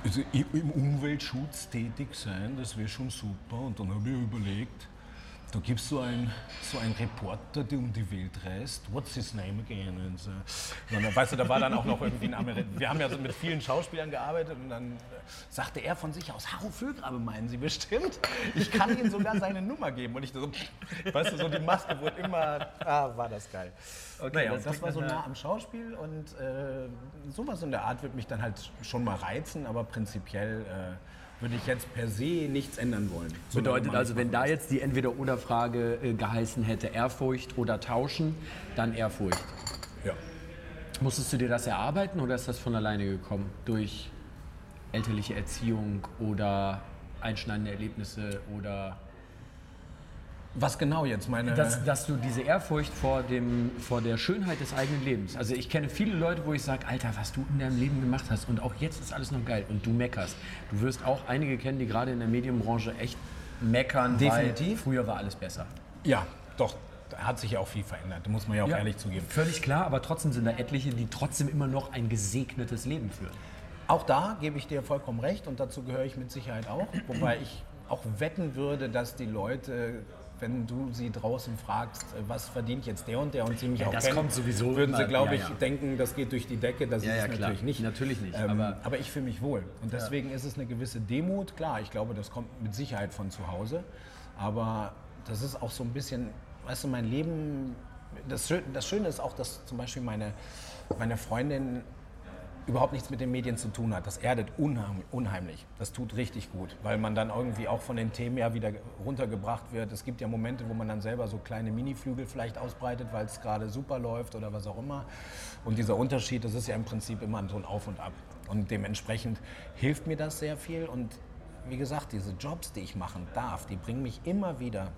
also im Umweltschutz tätig sein, das wäre schon super. Und dann habe ich überlegt, da gibt es so einen so einen Reporter, der um die Welt reist. What's his name again? Und so. Und dann, weißt du, da war dann auch noch irgendwie ein Amerikaner. Wir haben ja so mit vielen Schauspielern gearbeitet und dann äh, sagte er von sich aus, Harro Füllgrabe meinen Sie bestimmt? Ich kann Ihnen sogar seine Nummer geben. Und ich so, weißt du, so die Maske wurde immer, ah, war das geil. naja, das das war so nah am Schauspiel und äh, sowas in der Art wird mich dann halt schon mal reizen, aber prinzipiell äh, würde ich jetzt per se nichts ändern wollen. Bedeutet also, wenn da jetzt die Entweder-Oder-Frage äh, geheißen hätte, Ehrfurcht oder Tauschen, dann Ehrfurcht. Ja. Musstest du dir das erarbeiten oder ist das von alleine gekommen? Durch elterliche Erziehung oder einschneidende Erlebnisse oder Was genau jetzt? Meine, dass, dass du diese Ehrfurcht vor, dem, vor der Schönheit des eigenen Lebens. Also ich kenne viele Leute, wo ich sage, Alter, was du in deinem Leben gemacht hast und auch jetzt ist alles noch geil und du meckerst. Du wirst auch einige kennen, die gerade in der Medienbranche echt meckern, weil Definitiv. früher war alles besser. ja, doch, da hat sich ja auch viel verändert, da muss man ja auch ehrlich zugeben. Völlig klar, aber trotzdem sind da etliche, die trotzdem immer noch ein gesegnetes Leben führen. Auch da gebe ich dir vollkommen recht und dazu gehöre ich mit Sicherheit auch. Wobei ich auch wetten würde, dass die Leute, wenn du sie draußen fragst, äh, was verdient jetzt der und der und sie mich Ja, auch das kennen, kommt sowieso würden sie, glaube ja, ich, ja. denken, das geht durch die Decke. Das Ja, ist ja, es natürlich nicht. Natürlich nicht, Ähm, aber- aber, ich fühle mich wohl. Und deswegen ist es eine gewisse Demut. Klar, ich glaube, das kommt mit Sicherheit von zu Hause. Aber das ist auch so ein bisschen, weißt du, mein Leben. Das, Schö- das Schöne ist auch, dass zum Beispiel meine, meine Freundin überhaupt nichts mit den Medien zu tun hat. Das erdet unheim- unheimlich. Das tut richtig gut, weil man dann irgendwie auch von den Themen her wieder runtergebracht wird. Es gibt ja Momente, wo man dann selber so kleine Miniflügel vielleicht ausbreitet, weil es gerade super läuft oder was auch immer. Und dieser Unterschied, das ist ja im Prinzip immer so ein Auf und Ab. Und dementsprechend hilft mir das sehr viel. Und wie gesagt, diese Jobs, die ich machen darf, die bringen mich immer wieder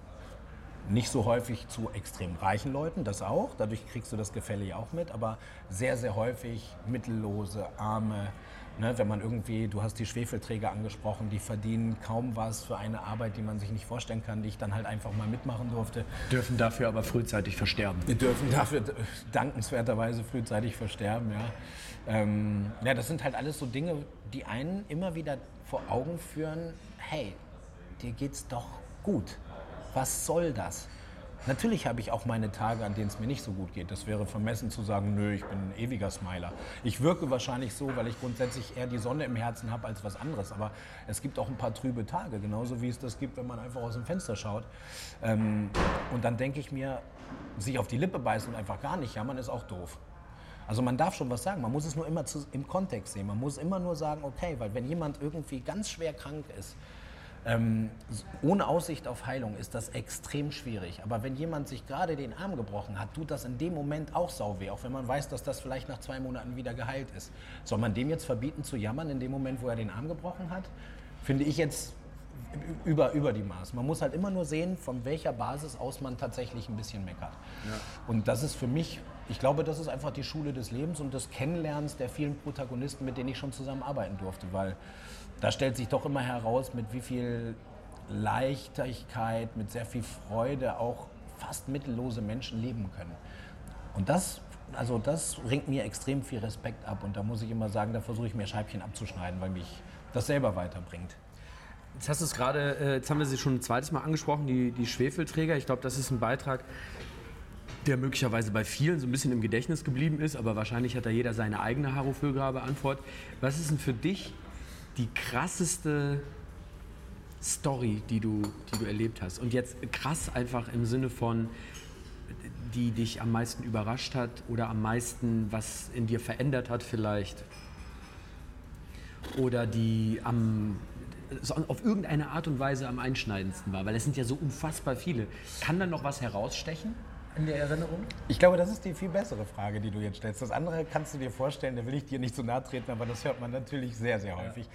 nicht so häufig zu extrem reichen Leuten, das auch. Dadurch kriegst du das Gefälle ja auch mit. Aber sehr, sehr häufig mittellose, arme. Ne, wenn man irgendwie, du hast die Schwefelträger angesprochen, die verdienen kaum was für eine Arbeit, die man sich nicht vorstellen kann, die ich dann halt einfach mal mitmachen durfte. Dürfen dafür aber frühzeitig versterben. Wir dürfen dafür äh, dankenswerterweise frühzeitig versterben. Ja. Ähm, ja, das sind halt alles so Dinge, die einen immer wieder vor Augen führen, hey, dir geht's doch gut. Was soll das? Natürlich habe ich auch meine Tage, an denen es mir nicht so gut geht. Das wäre vermessen zu sagen, nö, ich bin ein ewiger Smiler. Ich wirke wahrscheinlich so, weil ich grundsätzlich eher die Sonne im Herzen habe als was anderes. Aber es gibt auch ein paar trübe Tage, genauso wie es das gibt, wenn man einfach aus dem Fenster schaut. Ähm, und dann denke ich mir, sich auf die Lippe beißen und einfach gar nicht jammern, ist auch doof. Also man darf schon was sagen, man muss es nur immer zu, im Kontext sehen. Man muss immer nur sagen, okay, weil wenn jemand irgendwie ganz schwer krank ist, ähm, ohne Aussicht auf Heilung ist das extrem schwierig. Aber wenn jemand sich gerade den Arm gebrochen hat, tut das in dem Moment auch sau weh, auch wenn man weiß, dass das vielleicht nach zwei Monaten wieder geheilt ist. Soll man dem jetzt verbieten zu jammern in dem Moment, wo er den Arm gebrochen hat? Finde ich jetzt über, über die Maß. Man muss halt immer nur sehen, von welcher Basis aus man tatsächlich ein bisschen meckert. Und das ist für mich, ich glaube, das ist einfach die Schule des Lebens und des Kennenlernens der vielen Protagonisten, mit denen ich schon zusammenarbeiten durfte. Weil da stellt sich doch immer heraus, mit wie viel Leichtigkeit, mit sehr viel Freude auch fast mittellose Menschen leben können. Und das, also das ringt mir extrem viel Respekt ab. Und da muss ich immer sagen, da versuche ich mir Scheibchen abzuschneiden, weil mich das selber weiterbringt. Jetzt hast du es gerade, äh, jetzt haben wir sie schon ein zweites Mal angesprochen, die, die Schwefelträger. Ich glaube, das ist ein Beitrag, der möglicherweise bei vielen so ein bisschen im Gedächtnis geblieben ist, aber wahrscheinlich hat da jeder seine eigene Haro-Füllgrabe-Antwort. Was ist denn für dich die krasseste Story, die du, die du erlebt hast? Und jetzt krass einfach im Sinne von, die dich am meisten überrascht hat oder am meisten was in dir verändert hat vielleicht? Oder die am, auf irgendeine Art und Weise am einschneidendsten war? Weil es sind ja so unfassbar viele. Kann da noch was herausstechen? In der Erinnerung? Ich glaube, das ist die viel bessere Frage, die du jetzt stellst. Das andere kannst du dir vorstellen, da will ich dir nicht zu nahe treten, aber das hört man natürlich sehr, sehr häufig. Ja.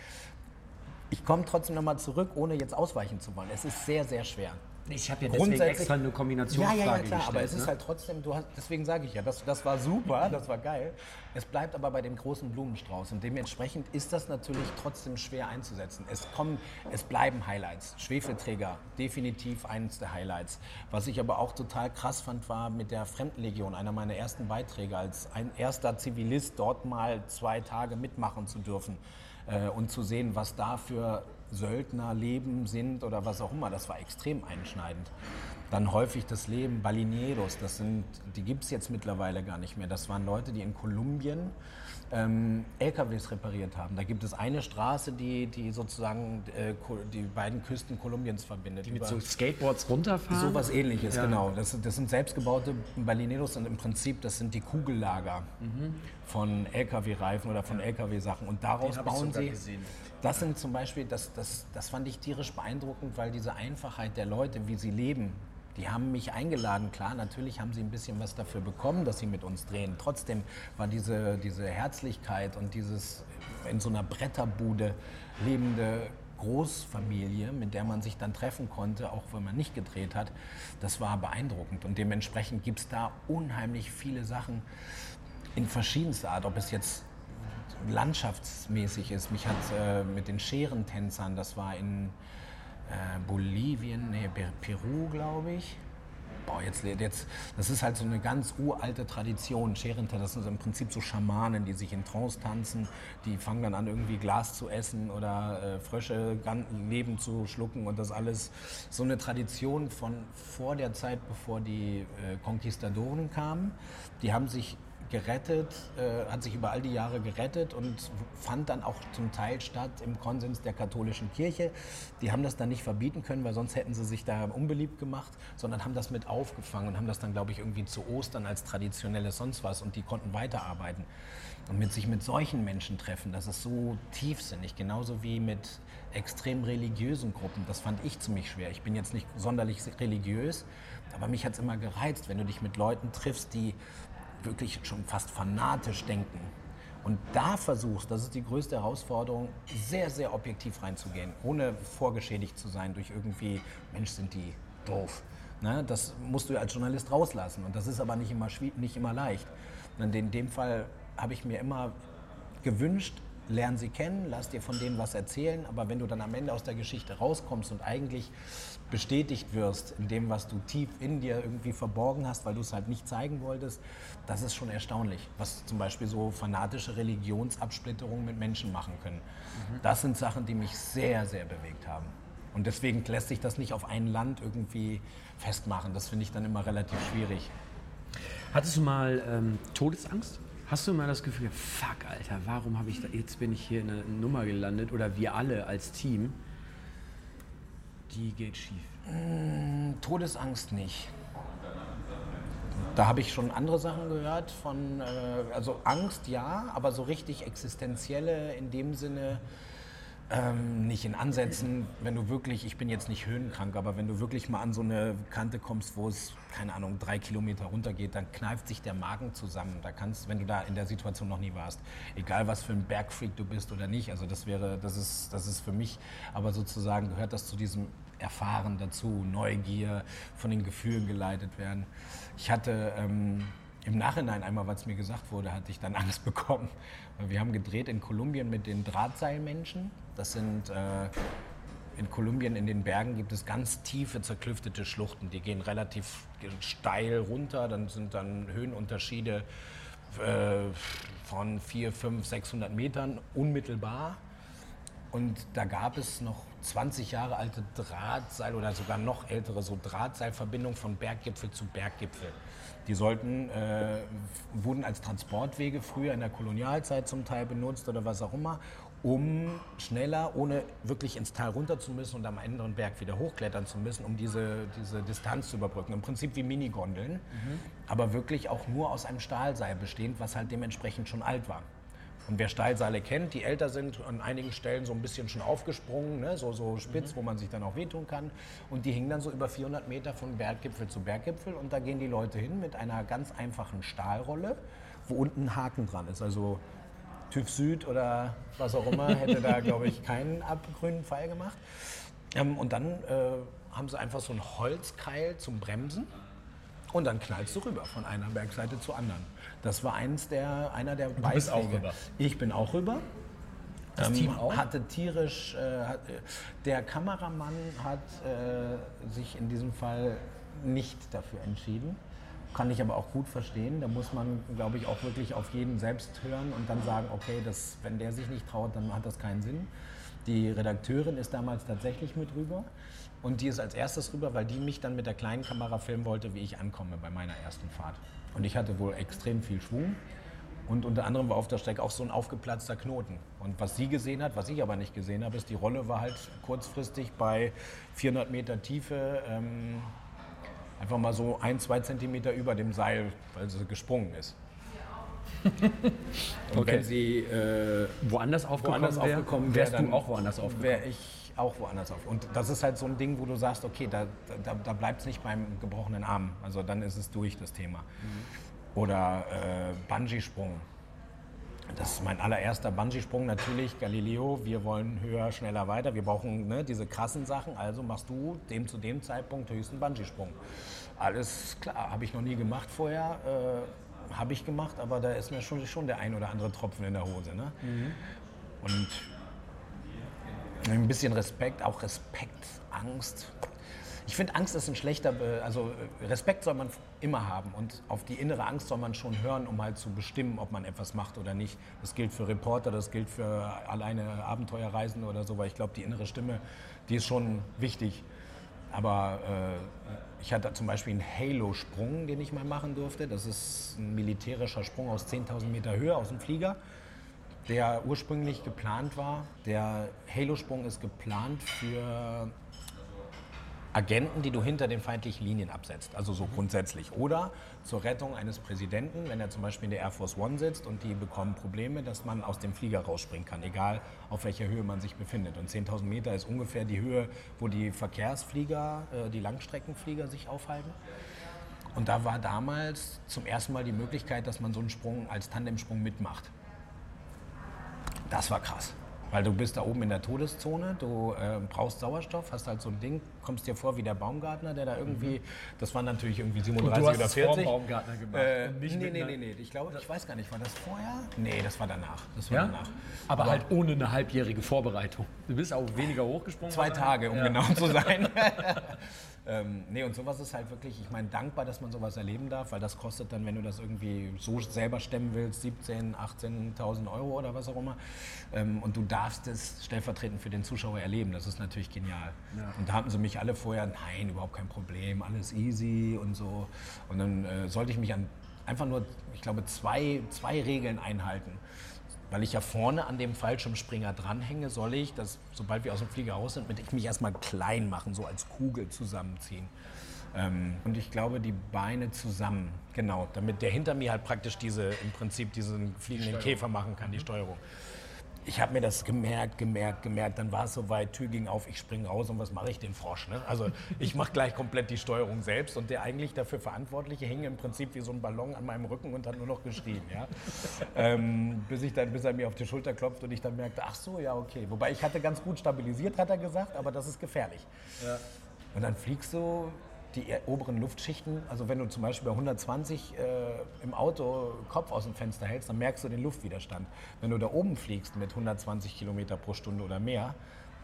Ich komme trotzdem nochmal zurück, ohne jetzt ausweichen zu wollen. Es ist sehr, sehr schwer. Ich habe ja deswegen extra eine Kombinationsfrage Ja, ja, ja, klar, gestellt, aber es ne? ist halt trotzdem, du hast, deswegen sage ich ja, das, das war super, das war geil. Es bleibt aber bei dem großen Blumenstrauß und dementsprechend ist das natürlich trotzdem schwer einzusetzen. Es kommen, es bleiben Highlights. Schwefelträger, definitiv eines der Highlights. Was ich aber auch total krass fand, war mit der Fremdenlegion, einer meiner ersten Beiträge, als ein erster Zivilist dort mal zwei Tage mitmachen zu dürfen äh, und zu sehen, was da für Söldnerleben sind oder was auch immer. Das war extrem einschneidend. Dann häufig das Leben Balineros, das sind, die gibt es jetzt mittlerweile gar nicht mehr. Das waren Leute, die in Kolumbien ähm, LKWs repariert haben. Da gibt es eine Straße, die, die sozusagen äh, die beiden Küsten Kolumbiens verbindet. Die mit so Skateboards runterfahren? So was ähnliches, ja. genau. Das, das, sind selbstgebaute Balineros und im Prinzip, das sind die Kugellager mhm. Von LKW-Reifen oder von LKW-Sachen. Und daraus bauen sie. Gesehen. Das sind zum Beispiel, das, das, das fand ich tierisch beeindruckend, weil diese Einfachheit der Leute, wie sie leben, die haben mich eingeladen, klar, natürlich haben sie ein bisschen was dafür bekommen, dass sie mit uns drehen. Trotzdem war diese, diese Herzlichkeit und dieses in so einer Bretterbude lebende Großfamilie, mit der man sich dann treffen konnte, auch wenn man nicht gedreht hat, das war beeindruckend. Und dementsprechend gibt es da unheimlich viele Sachen in verschiedenster Art, ob es jetzt landschaftsmäßig ist. Mich hat äh, mit den Scherentänzern, das war in äh, Bolivien, nee, Peru, glaube ich. Boah, jetzt, jetzt, das ist halt so eine ganz uralte Tradition. Scherentänzer, das sind im Prinzip so Schamanen, die sich in Trance tanzen. Die fangen dann an, irgendwie Glas zu essen oder äh, Frösche Leben zu schlucken und das alles. So eine Tradition von vor der Zeit, bevor die äh, Konquistadoren kamen. Die haben sich gerettet, äh, hat sich über all die Jahre gerettet und fand dann auch zum Teil statt im Konsens der katholischen Kirche. Die haben das dann nicht verbieten können, weil sonst hätten sie sich da unbeliebt gemacht, sondern haben das mit aufgefangen und haben das dann, glaube ich, irgendwie zu Ostern als traditionelles sonst was und die konnten weiterarbeiten. Und mit sich mit solchen Menschen treffen, das ist so tiefsinnig, genauso wie mit extrem religiösen Gruppen. Das fand ich ziemlich schwer. Ich bin jetzt nicht sonderlich religiös, aber mich hat es immer gereizt, wenn du dich mit Leuten triffst, die wirklich schon fast fanatisch denken. Und da versuchst, das ist die größte Herausforderung, sehr, sehr objektiv reinzugehen, ohne vorgeschädigt zu sein durch irgendwie, Mensch, sind die doof. Ne? Das musst du als Journalist rauslassen. Und das ist aber nicht immer, nicht immer leicht. Und in dem Fall habe ich mir immer gewünscht, lern sie kennen, lass dir von denen was erzählen, aber wenn du dann am Ende aus der Geschichte rauskommst und eigentlich bestätigt wirst in dem, was du tief in dir irgendwie verborgen hast, weil du es halt nicht zeigen wolltest, das ist schon erstaunlich, was zum Beispiel so fanatische Religionsabsplitterungen mit Menschen machen können. Mhm. Das sind Sachen, die mich sehr, sehr bewegt haben. Und deswegen lässt sich das nicht auf ein Land irgendwie festmachen. Das finde ich dann immer relativ schwierig. Hattest du mal ähm, Todesangst? Hast du mal das Gefühl, fuck, Alter, warum habe ich da, jetzt bin ich hier in einer Nummer gelandet oder wir alle als Team? Die geht schief. Mm, Todesangst nicht. Da habe ich schon andere Sachen gehört von, äh, also Angst ja, aber so richtig existenzielle in dem Sinne, ähm, nicht in Ansätzen, wenn du wirklich, ich bin jetzt nicht höhenkrank, aber wenn du wirklich mal an so eine Kante kommst, wo es, keine Ahnung, drei Kilometer runter geht, dann kneift sich der Magen zusammen. Da kannst, wenn du da in der Situation noch nie warst, egal was für ein Bergfreak du bist oder nicht, also das wäre, das ist, das ist für mich, aber sozusagen gehört das zu diesem Erfahren dazu, Neugier, von den Gefühlen geleitet werden. Ich hatte ähm, im Nachhinein einmal, es mir gesagt wurde, hatte ich dann Angst bekommen. Wir haben gedreht in Kolumbien mit den Drahtseilmenschen. Das sind äh, in Kolumbien in den Bergen gibt es ganz tiefe zerklüftete Schluchten. Die gehen relativ steil runter. Dann sind dann Höhenunterschiede äh, von 4, 5, 600 Metern unmittelbar. Und da gab es noch 20 Jahre alte Drahtseil oder sogar noch ältere so Drahtseilverbindungen von Berggipfel zu Berggipfel. Die sollten, äh, wurden als Transportwege früher in der Kolonialzeit zum Teil benutzt oder was auch immer, um schneller, ohne wirklich ins Tal runter zu müssen und am anderen Berg wieder hochklettern zu müssen, um diese, diese Distanz zu überbrücken. Im Prinzip wie Minigondeln, mhm. aber wirklich auch nur aus einem Stahlseil bestehend, was halt dementsprechend schon alt war. Und wer Steilseile kennt, die älter sind, an einigen Stellen so ein bisschen schon aufgesprungen, ne? so, so spitz, mhm. wo man sich dann auch wehtun kann. Und die hingen dann so über 400 Meter von Berggipfel zu Berggipfel. Und da gehen die Leute hin mit einer ganz einfachen Stahlrolle, wo unten ein Haken dran ist. Also TÜV Süd oder was auch immer hätte da, glaube ich, keinen grünen Pfeil gemacht. Ähm, und dann äh, haben sie einfach so einen Holzkeil zum Bremsen. Und dann knallst du rüber von einer Bergseite zur anderen. Das war eins der, einer der. Du bist auch rüber. Ich bin auch rüber. Das ähm, Team auch? Hatte tierisch, äh, hat, der Kameramann hat äh, sich in diesem Fall nicht dafür entschieden. Kann ich aber auch gut verstehen. Da muss man, glaube ich, auch wirklich auf jeden selbst hören und dann sagen, okay, das, wenn der sich nicht traut, dann hat das keinen Sinn. Die Redakteurin ist damals tatsächlich mit rüber. Und die ist als erstes rüber, weil die mich dann mit der kleinen Kamera filmen wollte, wie ich ankomme bei meiner ersten Fahrt. Und ich hatte wohl extrem viel Schwung. Und unter anderem war auf der Strecke auch so ein aufgeplatzter Knoten. Und was sie gesehen hat, was ich aber nicht gesehen habe, ist, die Rolle war halt kurzfristig bei 400 Meter Tiefe ähm, einfach mal so ein, zwei Zentimeter über dem Seil, weil sie gesprungen ist. Und okay. wenn sie äh, woanders aufgekommen, woanders wär, aufgekommen wärst du auch woanders aufgekommen? Wäre ich auch woanders auf. Und das ist halt so ein Ding, wo du sagst, okay, da, da, da bleibt es nicht beim gebrochenen Arm. Also dann ist es durch, das Thema. Mhm. Oder äh, Bungee-Sprung. Das ist mein allererster Bungee-Sprung. Natürlich, Galileo, wir wollen höher, schneller, weiter. Wir brauchen ne, diese krassen Sachen. Also machst du dem zu dem Zeitpunkt höchsten Bungee-Sprung. Alles klar, habe ich noch nie gemacht vorher. Äh, habe ich gemacht, aber da ist mir schon, schon der ein oder andere Tropfen in der Hose. Ne? Mhm. Und ein bisschen Respekt, auch Respekt, Angst. Ich finde, Angst ist ein schlechter, also Respekt soll man immer haben und auf die innere Angst soll man schon hören, um halt zu bestimmen, ob man etwas macht oder nicht. Das gilt für Reporter, das gilt für alleine Abenteuerreisen oder so, weil ich glaube, die innere Stimme, die ist schon wichtig. Aber äh, ich hatte zum Beispiel einen Halo-Sprung, den ich mal machen durfte. Das ist ein militärischer Sprung aus 10.000 Meter Höhe aus dem Flieger der ursprünglich geplant war. Der Halo-Sprung ist geplant für Agenten, die du hinter den feindlichen Linien absetzt, also so grundsätzlich. Oder zur Rettung eines Präsidenten, wenn er zum Beispiel in der Air Force One sitzt und die bekommen Probleme, dass man aus dem Flieger rausspringen kann, egal auf welcher Höhe man sich befindet. Und 10.000 Meter ist ungefähr die Höhe, wo die Verkehrsflieger, äh, die Langstreckenflieger sich aufhalten. Und da war damals zum ersten Mal die Möglichkeit, dass man so einen Sprung als Tandemsprung mitmacht. Das war krass. Weil du bist da oben in der Todeszone, du äh, brauchst Sauerstoff, hast halt so ein Ding, kommst dir vor wie der Baumgartner, der da irgendwie, mhm. das waren natürlich irgendwie 37 du hast oder 40. Vor Baumgartner gemacht. Äh, nee, nee, nee, nee, ich glaube, ich weiß gar nicht, war das vorher? Nee, das war danach. Das war ja? danach. Aber, Aber, halt ohne eine halbjährige Vorbereitung. Du bist auch weniger hochgesprungen. Zwei Tage, um ja. genau zu sein. Ähm, nee, und sowas ist halt wirklich, ich meine, dankbar, dass man sowas erleben darf, weil das kostet dann, wenn du das irgendwie so selber stemmen willst, 17.000, 18.000 Euro oder was auch immer. Ähm, und du darfst es stellvertretend für den Zuschauer erleben. Das ist natürlich genial. Ja. Und da hatten sie mich alle vorher, nein, überhaupt kein Problem, alles easy und so. Und dann äh, sollte ich mich an einfach nur, ich glaube, zwei, zwei Regeln einhalten weil ich ja vorne an dem Fallschirmspringer dranhänge, soll ich, dass, sobald wir aus dem Flieger raus sind, mit ich mich erstmal klein machen, so als Kugel zusammenziehen. Ähm, und ich glaube, die Beine zusammen, genau, damit der hinter mir halt praktisch diese, im Prinzip diesen fliegenden Käfer machen kann, die Steuerung ich habe mir das gemerkt, gemerkt, gemerkt. Dann war es soweit, Tür ging auf, ich springe raus und was mache ich den Frosch? Ne? Also ich mache gleich komplett die Steuerung selbst und der eigentlich dafür Verantwortliche hing im Prinzip wie so ein Ballon an meinem Rücken und hat nur noch geschrien. Ja? ähm, bis, ich dann, bis er mir auf die Schulter klopft und ich dann merkte, ach so, ja, okay. Wobei ich hatte ganz gut stabilisiert, hat er gesagt, aber das ist gefährlich. Ja. Und dann fliegst du die oberen Luftschichten, also wenn du zum Beispiel bei 120 äh, im Auto Kopf aus dem Fenster hältst, dann merkst du den Luftwiderstand. Wenn du da oben fliegst mit 120 Kilometer pro Stunde oder mehr,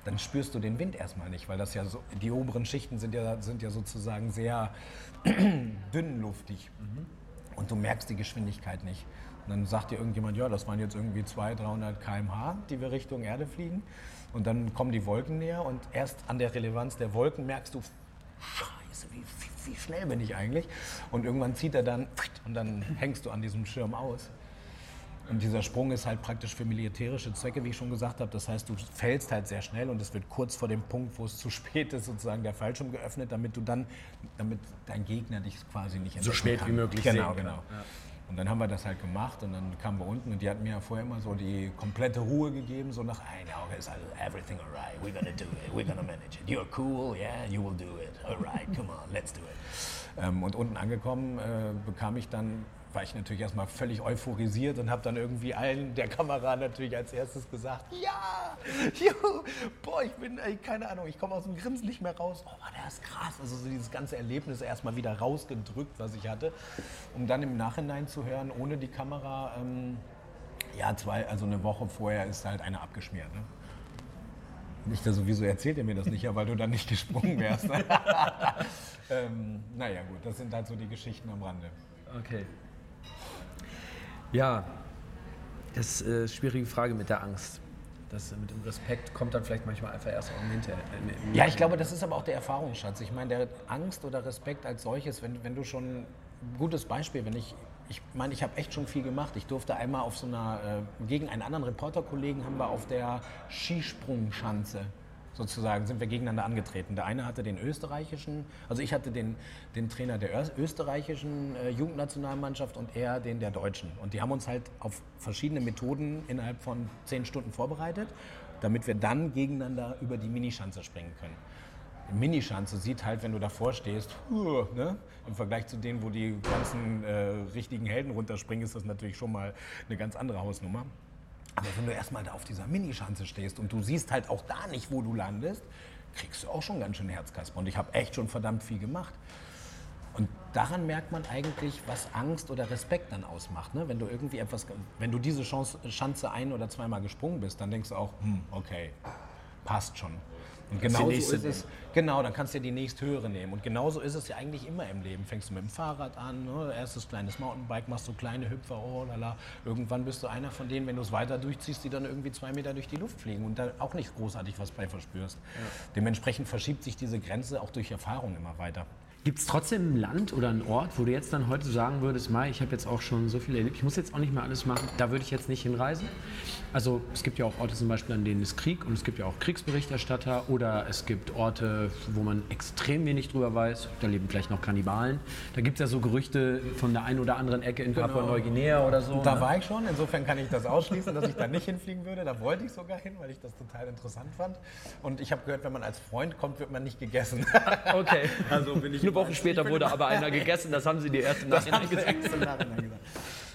dann spürst du den Wind erstmal nicht, weil das ja so, die oberen Schichten sind ja, sind ja sozusagen sehr dünnluftig. Mhm. Und du merkst die Geschwindigkeit nicht. Und dann sagt dir irgendjemand, ja, das waren jetzt irgendwie 200, 300 km/h, die wir Richtung Erde fliegen. Und dann kommen die Wolken näher und erst an der Relevanz der Wolken merkst du, Scheiße, wie, wie, wie schnell bin ich eigentlich? Und irgendwann zieht er dann und dann hängst du an diesem Schirm aus. Und dieser Sprung ist halt praktisch für militärische Zwecke, wie ich schon gesagt habe. Das heißt, du fällst halt sehr schnell und es wird kurz vor dem Punkt, wo es zu spät ist, sozusagen der Fallschirm geöffnet, damit du dann, damit dein Gegner dich quasi nicht So spät kann. wie möglich Genau, genau. Ja. Und dann haben wir das halt gemacht und dann kamen wir unten und die hatten mir ja vorher immer so die komplette Ruhe gegeben, so nach, hey, now is everything alright, we're gonna do it, we're gonna manage it. You're cool, yeah, you will do it, alright, come on, let's do it. Ähm, und unten angekommen äh, bekam ich dann war ich natürlich erstmal völlig euphorisiert und habe dann irgendwie allen der Kamera natürlich als erstes gesagt, ja, juhu, boah, ich bin, ey, keine Ahnung, ich komme aus dem Grinsen nicht mehr raus. Oh, der ist krass. Also so dieses ganze Erlebnis erstmal wieder rausgedrückt, was ich hatte, um dann im Nachhinein zu hören, ohne die Kamera, ähm, ja, zwei, also eine Woche vorher ist halt einer abgeschmiert. Ne? Nicht da sowieso erzählt er mir das nicht, ja, weil du dann nicht gesprungen wärst. Ähm, naja, gut, das sind halt so die Geschichten am Rande. Okay. Ja, das ist eine schwierige Frage mit der Angst. Das mit dem Respekt kommt dann vielleicht manchmal einfach erst auch hinterher. Ja, ich glaube, das ist aber auch der Erfahrungsschatz. Ich meine, der Angst oder Respekt als solches, wenn, wenn du schon, gutes Beispiel, wenn ich, ich meine, ich habe echt schon viel gemacht. Ich durfte einmal auf so einer, äh, gegen einen anderen Reporterkollegen haben wir auf der Skisprungschanze sozusagen sind wir gegeneinander angetreten. Der eine hatte den österreichischen, also ich hatte den, den Trainer der österreichischen äh, Jugendnationalmannschaft und er den der deutschen. Und die haben uns halt auf verschiedene Methoden innerhalb von zehn Stunden vorbereitet, damit wir dann gegeneinander über die Minischanze springen können. Die Minischanze sieht halt, wenn du davor stehst, uh, ne? im Vergleich zu denen, wo die ganzen äh, richtigen Helden runterspringen, ist das natürlich schon mal eine ganz andere Hausnummer. Aber wenn du erstmal da auf dieser Minischanze stehst und du siehst halt auch da nicht, wo du landest, kriegst du auch schon ganz schön Herzkasper. Und ich habe echt schon verdammt viel gemacht. Und daran merkt man eigentlich, was Angst oder Respekt dann ausmacht. Ne? Wenn du irgendwie etwas, wenn du diese Chance, Schanze ein- oder zweimal gesprungen bist, dann denkst du auch, hm, okay, passt schon. Und genauso ist es. Genau, dann kannst du ja die nächsthöhere nehmen. Und genauso ist es ja eigentlich immer im Leben. Fängst du mit dem Fahrrad an, ne? erstes kleines Mountainbike, machst du kleine Hüpfer, oh lala. Irgendwann bist du einer von denen, wenn du es weiter durchziehst, die dann irgendwie zwei Meter durch die Luft fliegen und da auch nicht großartig was bei verspürst. Ja. Dementsprechend verschiebt sich diese Grenze auch durch Erfahrung immer weiter. Gibt es trotzdem ein Land oder einen Ort, wo du jetzt dann heute sagen würdest, Mai, ich habe jetzt auch schon so viel erlebt, ich muss jetzt auch nicht mehr alles machen, da würde ich jetzt nicht hinreisen? Also es gibt ja auch Orte zum Beispiel, an denen es Krieg und es gibt ja auch Kriegsberichterstatter oder es gibt Orte, wo man extrem wenig drüber weiß, da leben vielleicht noch Kannibalen. Da gibt es ja so Gerüchte von der einen oder anderen Ecke in genau. Papua-Neuguinea oder so. Da ne? war ich schon, insofern kann ich das ausschließen, dass ich da nicht hinfliegen würde. Da wollte ich sogar hin, weil ich das total interessant fand. Und ich habe gehört, wenn man als Freund kommt, wird man nicht gegessen. Okay. also bin ich eine Woche später wurde aber einer gegessen, das haben Sie die erste Nachhinein gesagt.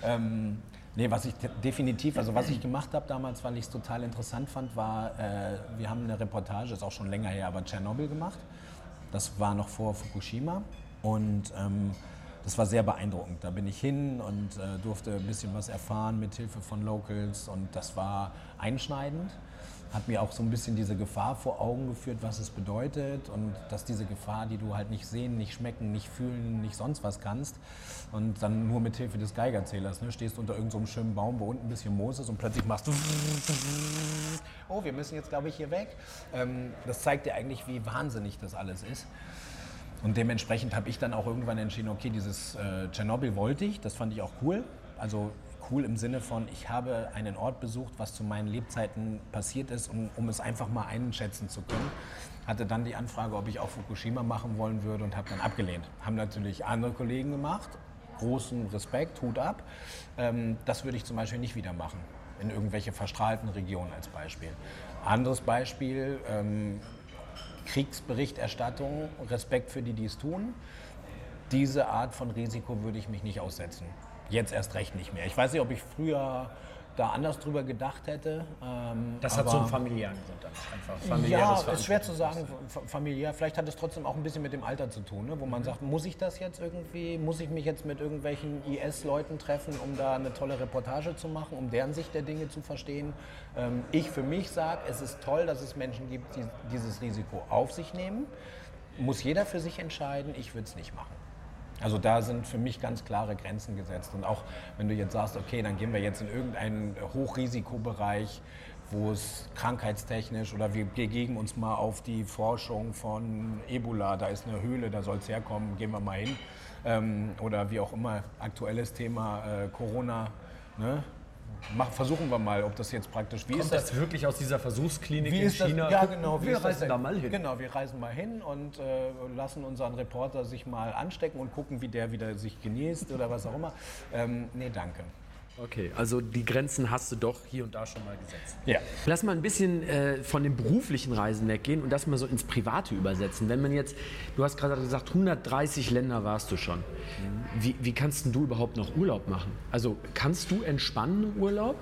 ähm, nee, was ich definitiv, also was ich gemacht habe damals, weil ich es total interessant fand, war, äh, wir haben eine Reportage, ist auch schon länger her, aber Tschernobyl gemacht. Das war noch vor Fukushima und ähm, das war sehr beeindruckend. Da bin ich hin und äh, durfte ein bisschen was erfahren mit Hilfe von Locals und das war einschneidend hat mir auch so ein bisschen diese Gefahr vor Augen geführt, was es bedeutet und dass diese Gefahr, die du halt nicht sehen, nicht schmecken, nicht fühlen, nicht sonst was kannst und dann nur mit Hilfe des Geigerzählers ne, stehst unter irgendeinem so schönen Baum, wo unten ein bisschen Moos ist und plötzlich machst du oh, wir müssen jetzt glaube ich hier weg. Ähm, das zeigt dir eigentlich, wie wahnsinnig das alles ist. Und dementsprechend habe ich dann auch irgendwann entschieden, okay, dieses äh, Tschernobyl wollte ich, das fand ich auch cool. Also cool im Sinne von, ich habe einen Ort besucht, was zu meinen Lebzeiten passiert ist, um, um es einfach mal einschätzen zu können. Hatte dann die Anfrage, ob ich auch Fukushima machen wollen würde und habe dann abgelehnt. Haben natürlich andere Kollegen gemacht. Großen Respekt, Hut ab. Ähm, das würde ich zum Beispiel nicht wieder machen. In irgendwelche verstrahlten Regionen als Beispiel. Anderes Beispiel, ähm, Kriegsberichterstattung, Respekt für die, die es tun. Diese Art von Risiko würde ich mich nicht aussetzen. Jetzt erst recht nicht mehr. Ich weiß nicht, ob ich früher da anders drüber gedacht hätte. Ähm, das hat so einen familiären Grund dann einfach. Familiäres ja, ist schwer zu sagen, familiär. Vielleicht hat es trotzdem auch ein bisschen mit dem Alter zu tun, ne? wo man mhm. sagt, muss ich das jetzt irgendwie, muss ich mich jetzt mit irgendwelchen IS-Leuten treffen, um da eine tolle Reportage zu machen, um deren Sicht der Dinge zu verstehen. Ähm, ich für mich sage, es ist toll, dass es Menschen gibt, die dieses Risiko auf sich nehmen. Muss jeder für sich entscheiden, ich würde es nicht machen. Also da sind für mich ganz klare Grenzen gesetzt. Und auch wenn du jetzt sagst, okay, dann gehen wir jetzt in irgendeinen Hochrisikobereich, wo es krankheitstechnisch oder wir begeben uns mal auf die Forschung von Ebola, da ist eine Höhle, da soll es herkommen, gehen wir mal hin. Ähm, oder wie auch immer, aktuelles Thema äh, Corona. Ne? Mach, versuchen wir mal, ob das jetzt praktisch, wie Kommt ist das? das wirklich aus dieser Versuchsklinik Wie in ist das? China? Ja, genau. Wir reisen da mal hin. Genau, wir reisen mal hin und äh, lassen unseren Reporter sich mal anstecken und gucken, wie der wieder sich genießt oder was auch immer. Ähm, nee, danke. Okay, also die Grenzen hast du doch hier und da schon mal gesetzt. Ja. Lass mal ein bisschen äh, von den beruflichen Reisen weggehen und das mal so ins Private übersetzen. Wenn man jetzt, du hast gerade gesagt, 130 Länder warst du schon. Wie, wie kannst du überhaupt noch Urlaub machen? Also kannst du entspannen im Urlaub?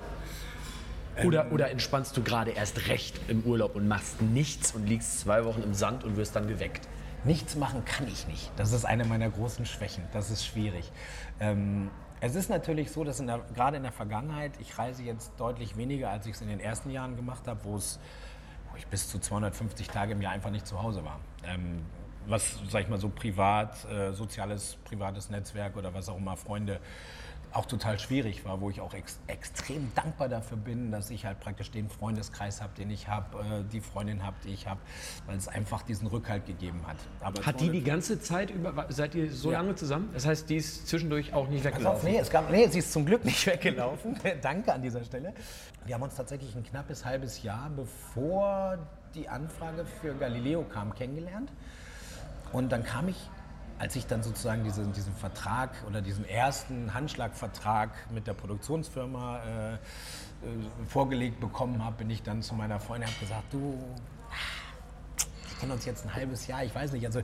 Oder, oder entspannst du gerade erst recht im Urlaub und machst nichts und liegst zwei Wochen im Sand und wirst dann geweckt? Nichts machen kann ich nicht. Das ist eine meiner großen Schwächen. Das ist schwierig. Ähm, es ist natürlich so, dass in der, gerade in der Vergangenheit, ich reise jetzt deutlich weniger, als ich es in den ersten Jahren gemacht habe, wo ich bis zu 250 Tage im Jahr einfach nicht zu Hause war. Ähm, was, sag ich mal, so privat, äh, soziales, privates Netzwerk oder was auch immer, Freunde, auch total schwierig war, wo ich auch ex extrem dankbar dafür bin, dass ich halt praktisch den Freundeskreis habe, den ich habe, äh, die Freundin habe, die ich habe, weil es einfach diesen Rückhalt gegeben hat. Aber Hat die die ganze Zeit über, seid ihr so Ja. lange zusammen? Das heißt, die ist zwischendurch auch nicht Pass auf, weggelaufen? nee, es gab, nee, sie ist zum Glück nicht weggelaufen. Danke an dieser Stelle. Wir haben uns tatsächlich ein knappes halbes Jahr, bevor die Anfrage für Galileo kam, kennengelernt. Und dann kam ich, als ich dann sozusagen diesen, diesen Vertrag oder diesen ersten Handschlagvertrag mit der Produktionsfirma äh, äh, vorgelegt bekommen habe, bin ich dann zu meiner Freundin und habe gesagt, du, wir kennen uns jetzt ein halbes Jahr, ich weiß nicht, also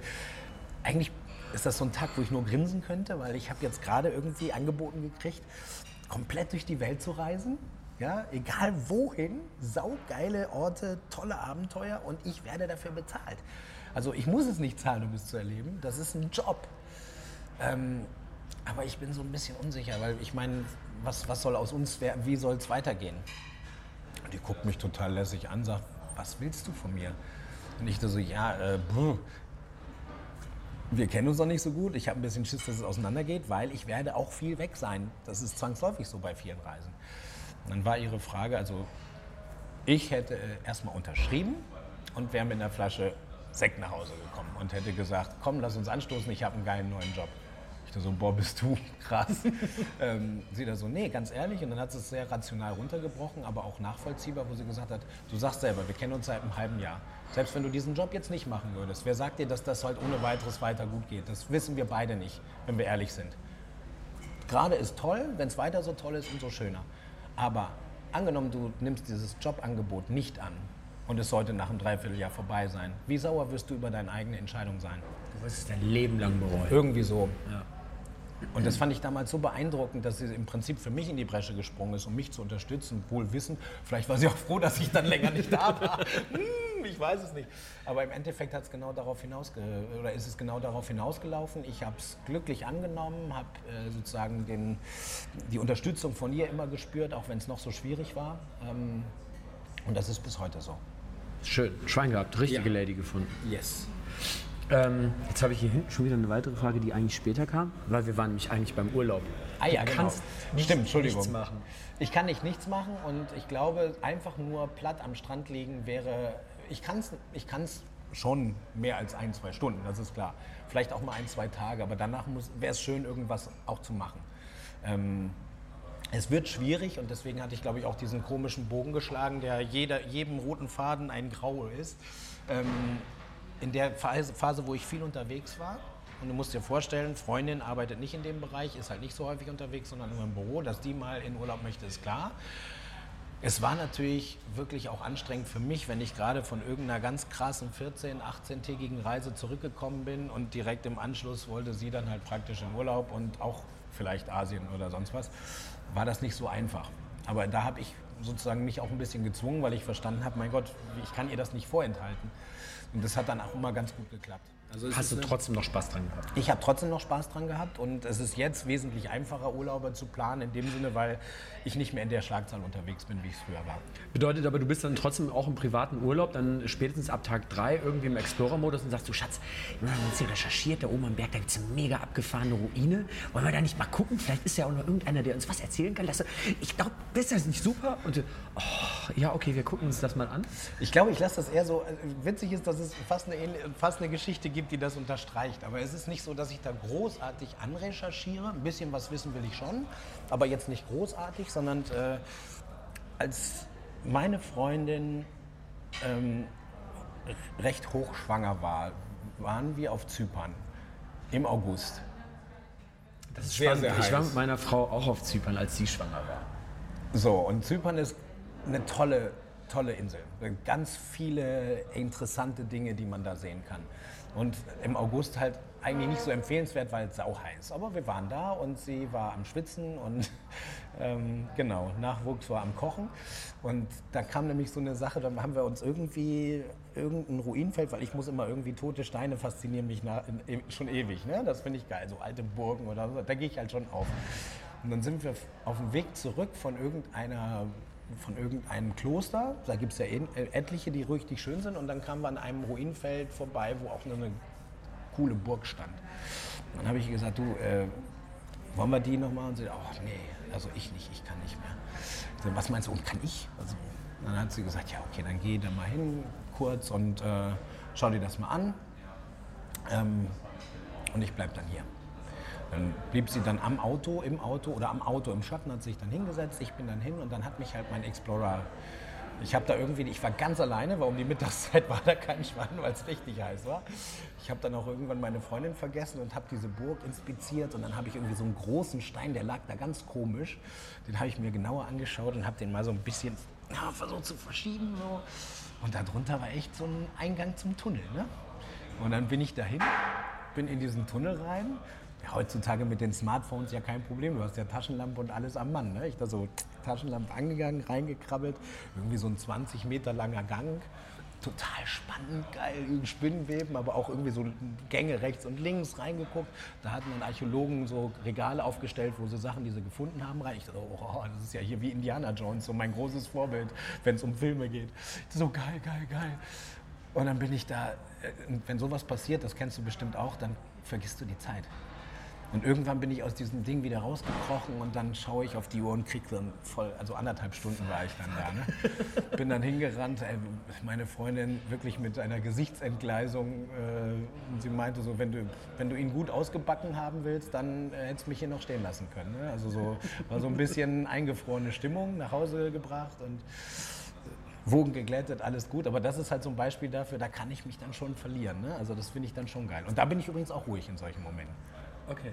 eigentlich ist das so ein Tag, wo ich nur grinsen könnte, weil ich habe jetzt gerade irgendwie angeboten gekriegt, komplett durch die Welt zu reisen. Ja, egal wohin, saugeile Orte, tolle Abenteuer und ich werde dafür bezahlt. Also ich muss es nicht zahlen, um es zu erleben. Das ist ein Job. Ähm, aber ich bin so ein bisschen unsicher, weil ich meine, was, was soll aus uns werden, wie soll es weitergehen? Die guckt mich total lässig an, sagt, was willst du von mir? Und ich so, ja, äh, wir kennen uns noch nicht so gut. Ich habe ein bisschen Schiss, dass es auseinandergeht, weil ich werde auch viel weg sein. Das ist zwangsläufig so bei vielen Reisen. Und dann war ihre Frage, also ich hätte erstmal unterschrieben und wäre mit einer Flasche Sekt nach Hause gekommen und hätte gesagt, komm, lass uns anstoßen, ich habe einen geilen neuen Job. Ich da so, boah, bist du krass. ähm, sie da so, nee, ganz ehrlich. Und dann hat sie es sehr rational runtergebrochen, aber auch nachvollziehbar, wo sie gesagt hat, du sagst selber, wir kennen uns seit einem halben Jahr. Selbst wenn du diesen Job jetzt nicht machen würdest, wer sagt dir, dass das halt ohne weiteres weiter gut geht? Das wissen wir beide nicht, wenn wir ehrlich sind. Gerade ist toll, wenn es weiter so toll ist, umso schöner. Aber angenommen, du nimmst dieses Jobangebot nicht an und es sollte nach einem Dreivierteljahr vorbei sein, wie sauer wirst du über deine eigene Entscheidung sein? Du wirst es dein Leben lang bereuen. Irgendwie so. Und das fand ich damals so beeindruckend, dass sie im Prinzip für mich in die Bresche gesprungen ist, um mich zu unterstützen, wohl wissend. Vielleicht war sie auch froh, dass ich dann länger nicht da war. Hm, ich weiß es nicht. Aber im Endeffekt hat es genau darauf oder ist es genau darauf hinausgelaufen. Ich habe es glücklich angenommen, habe äh, sozusagen den, die Unterstützung von ihr immer gespürt, auch wenn es noch so schwierig war. Ähm, und das ist bis heute so. Schön, Schwein gehabt, richtige Ja. Lady gefunden. Yes. Ähm, jetzt habe ich hier hinten schon wieder eine weitere Frage, die eigentlich später kam, weil wir waren nämlich eigentlich beim Urlaub. Ah ja, du genau. kannst nicht, Stimmt, Entschuldigung. nichts machen. Ich kann nicht nichts machen und ich glaube, einfach nur platt am Strand liegen wäre. Ich kann es ich kann's schon mehr als ein, zwei Stunden, das ist klar. Vielleicht auch mal ein, zwei Tage, aber danach wäre es schön, irgendwas auch zu machen. Ähm, es wird schwierig und deswegen hatte ich, glaube ich, auch diesen komischen Bogen geschlagen, der jeder, jedem roten Faden ein Grau ist. Ähm, in der Phase, wo ich viel unterwegs war, und du musst dir vorstellen, Freundin arbeitet nicht in dem Bereich, ist halt nicht so häufig unterwegs, sondern nur im Büro, dass die mal in Urlaub möchte, ist klar. Es war natürlich wirklich auch anstrengend für mich, wenn ich gerade von irgendeiner ganz krassen 14-, 18-tägigen Reise zurückgekommen bin und direkt im Anschluss wollte sie dann halt praktisch in Urlaub und auch vielleicht Asien oder sonst was, war das nicht so einfach. Aber da habe ich sozusagen mich auch ein bisschen gezwungen, weil ich verstanden habe, mein Gott, ich kann ihr das nicht vorenthalten. Und das hat dann auch immer ganz gut geklappt. Also Hast ist du trotzdem noch Spaß dran gehabt? ich habe trotzdem noch Spaß dran gehabt und es ist jetzt wesentlich einfacher, Urlaube zu planen, in dem Sinne, weil ich nicht mehr in der Schlagzahl unterwegs bin, wie ich es früher war. Bedeutet aber, du bist dann trotzdem auch im privaten Urlaub, dann spätestens ab Tag 3 irgendwie im Explorer-Modus und sagst du, Schatz, wir haben uns hier recherchiert, da oben am Berg, da gibt es eine mega abgefahrene Ruine. Wollen wir da nicht mal gucken? Vielleicht ist ja auch noch irgendeiner, der uns was erzählen kann. Du- Ich glaube, ist das nicht super? Und oh, ja, okay, wir gucken uns das mal an. Ich glaube, ich lasse das eher so. äh, Witzig ist, dass es fast eine, fast eine Geschichte gibt gibt, die das unterstreicht. Aber es ist nicht so, dass ich da großartig anrecherchiere. Ein bisschen was wissen will ich schon, aber jetzt nicht großartig, sondern äh, als meine Freundin ähm, recht hochschwanger war, waren wir auf Zypern im August. Das ist sehr, sehr heiß. Ich war mit meiner Frau auch auf Zypern, als sie schwanger war. So, und Zypern ist eine tolle, tolle Insel. Ganz viele interessante Dinge, die man da sehen kann. Und im August halt eigentlich nicht so empfehlenswert, weil es sau heiß. Aber wir waren da und sie war am Schwitzen und ähm, genau, Nachwuchs war am Kochen. Und da kam nämlich so eine Sache, dann haben wir uns irgendwie irgendein Ruinenfeld, weil ich muss immer irgendwie tote Steine faszinieren mich nach, in, schon ewig. Ne? Das finde ich geil, so alte Burgen oder so, da gehe ich halt schon auf. Und dann sind wir auf dem Weg zurück von irgendeiner von irgendeinem Kloster. Da gibt es ja äh, etliche, die richtig schön sind. Und dann kamen wir an einem Ruinenfeld vorbei, wo auch eine coole Burg stand. Und dann habe ich gesagt, du, äh, wollen wir die nochmal? Und sie, oh nee, also ich nicht, ich kann nicht mehr. So, was meinst du, und kann ich? Also, dann hat sie gesagt, ja okay, dann geh da mal hin kurz und äh, schau dir das mal an. Ähm, und ich bleibe dann hier. Dann blieb sie dann am Auto, im Auto oder am Auto im Schatten, hat sich dann hingesetzt. Ich bin dann hin und dann hat mich halt mein Explorer. Ich habe da irgendwie, ich war ganz alleine, weil um die Mittagszeit war da kein Schwein, weil es richtig heiß war. Ich habe dann auch irgendwann meine Freundin vergessen und habe diese Burg inspiziert und dann habe ich irgendwie so einen großen Stein, der lag da ganz komisch. Den habe ich mir genauer angeschaut und habe den mal so ein bisschen ja, versucht zu verschieben. So. Und darunter war echt so ein Eingang zum Tunnel. Ne? Und dann bin ich dahin, bin in diesen Tunnel rein heutzutage mit den Smartphones ja kein Problem. Du hast ja Taschenlampe und alles am Mann. Ne? Ich da so Taschenlampe angegangen, reingekrabbelt, irgendwie so ein 20 Meter langer Gang. Total spannend, geil, Spinnenweben, aber auch irgendwie so Gänge rechts und links reingeguckt. Da hatten dann Archäologen so Regale aufgestellt, wo sie Sachen, die sie gefunden haben, rein. Ich dachte, oh, das ist ja hier wie Indiana Jones, so mein großes Vorbild, wenn es um Filme geht. So geil, geil, geil. Und dann bin ich da, äh, wenn sowas passiert, das kennst du bestimmt auch, dann vergisst du die Zeit. Und irgendwann bin ich aus diesem Ding wieder rausgekrochen und dann schaue ich auf die Uhr und krieg dann voll, also anderthalb Stunden war ich dann da. Ne? Bin dann hingerannt, ey, meine Freundin wirklich mit einer Gesichtsentgleisung. Äh, sie meinte so, wenn du, wenn du ihn gut ausgebacken haben willst, dann äh, hättest du mich hier noch stehen lassen können. Ne? Also so war so ein bisschen eingefrorene Stimmung nach Hause gebracht und Wogen geglättet, alles gut. Aber das ist halt so ein Beispiel dafür, da kann ich mich dann schon verlieren. Ne? Also das finde ich dann schon geil. Und da bin ich übrigens auch ruhig in solchen Momenten. Okay.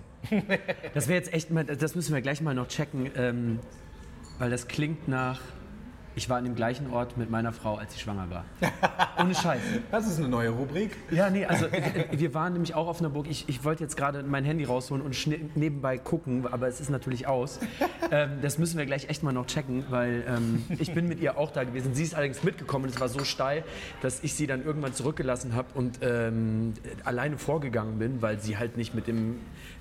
Das wäre jetzt echt mal, das müssen wir gleich mal noch checken, ähm, weil das klingt nach ich war an dem gleichen Ort mit meiner Frau, als sie schwanger war. Ohne Scheiß. Das ist eine neue Rubrik. Ja, nee, also äh, wir waren nämlich auch auf einer Burg. Ich, ich wollte jetzt gerade mein Handy rausholen und nebenbei gucken, aber es ist natürlich aus. Ähm, das müssen wir gleich echt mal noch checken, weil ähm, ich bin mit ihr auch da gewesen. Sie ist allerdings mitgekommen und es war so steil, dass ich sie dann irgendwann zurückgelassen habe und ähm, alleine vorgegangen bin, weil sie halt nicht mit dem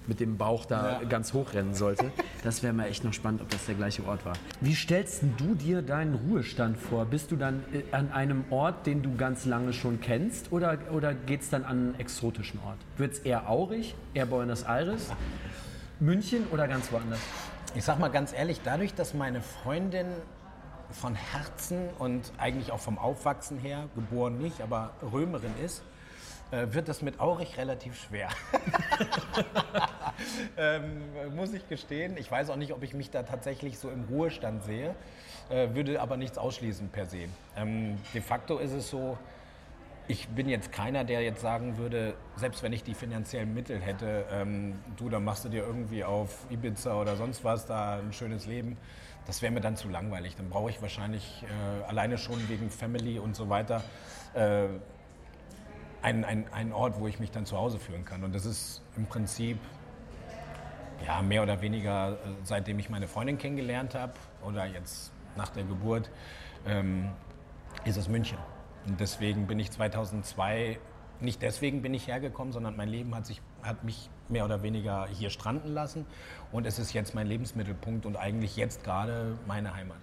mit dem Bauch da ja. ganz hoch rennen sollte. Das wäre mal echt noch spannend, ob das der gleiche Ort war. Wie stellst du dir deinen Ruhestand vor? Bist du dann äh, an einem Ort, den du ganz lange schon kennst oder, oder geht es dann an einen exotischen Ort? Wird es eher Aurich, eher Buenos Aires, München oder ganz woanders? Ich sag mal ganz ehrlich, dadurch, dass meine Freundin von Herzen und eigentlich auch vom Aufwachsen her, geboren nicht, aber Römerin ist, äh, wird das mit Aurich relativ schwer. ähm, muss ich gestehen. Ich weiß auch nicht, ob ich mich da tatsächlich so im Ruhestand sehe, äh, würde aber nichts ausschließen per se. Ähm, de facto ist es so, ich bin jetzt keiner, der jetzt sagen würde, selbst wenn ich die finanziellen Mittel hätte, ähm, du, dann machst du dir irgendwie auf Ibiza oder sonst was da ein schönes Leben. Das wäre mir dann zu langweilig. Dann brauche ich wahrscheinlich äh, alleine schon wegen Family und so weiter äh, ein, ein, ein Ort, wo ich mich dann zu Hause fühlen kann. Und das ist im Prinzip ja, mehr oder weniger, äh, seitdem ich meine Freundin kennengelernt habe oder jetzt nach der Geburt, ähm, ist es München. Und deswegen bin ich 2002, nicht deswegen bin ich hergekommen, sondern mein Leben hat, sich, hat mich mehr oder weniger hier stranden lassen. Und es ist jetzt mein Lebensmittelpunkt und eigentlich jetzt gerade meine Heimat.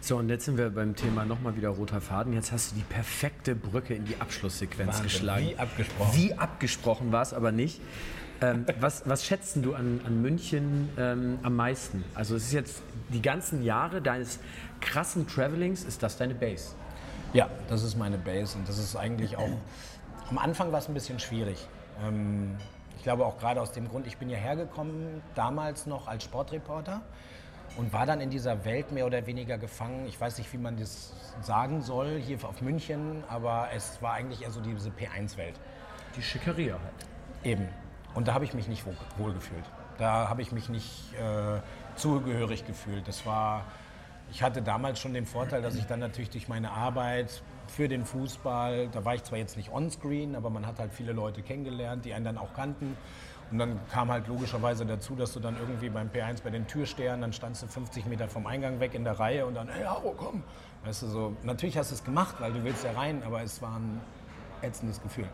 So, und jetzt sind wir beim Thema nochmal wieder roter Faden. Jetzt hast du die perfekte Brücke in die Abschlusssequenz Wahnsinn, geschlagen. Wie abgesprochen. Wie abgesprochen war es aber nicht. Ähm, was, was schätzt du an, an München ähm, am meisten? Also es ist jetzt die ganzen Jahre deines krassen Travelings, ist das deine Base? Ja, das ist meine Base und das ist eigentlich auch Am Anfang war es ein bisschen schwierig. Ähm, ich glaube auch gerade aus dem Grund, ich bin hierher gekommen, damals noch als Sportreporter und war dann in dieser Welt mehr oder weniger gefangen. Ich weiß nicht, wie man das sagen soll hier auf München, aber es war eigentlich eher so diese P1-Welt. Die Schickeria halt. Eben. Und da habe ich mich nicht wohl, wohl gefühlt. Da habe ich mich nicht äh, zugehörig gefühlt. Das war, ich hatte damals schon den Vorteil, dass ich dann natürlich durch meine Arbeit für den Fußball, da war ich zwar jetzt nicht onscreen, aber man hat halt viele Leute kennengelernt, die einen dann auch kannten. Und dann kam halt logischerweise dazu, dass du dann irgendwie beim P1 bei den Türstern, dann standst du 50 Meter vom Eingang weg in der Reihe und dann, hey, Haro, komm. Weißt du, so, natürlich hast du es gemacht, weil du willst ja rein, aber es war ein ätzendes Gefühl.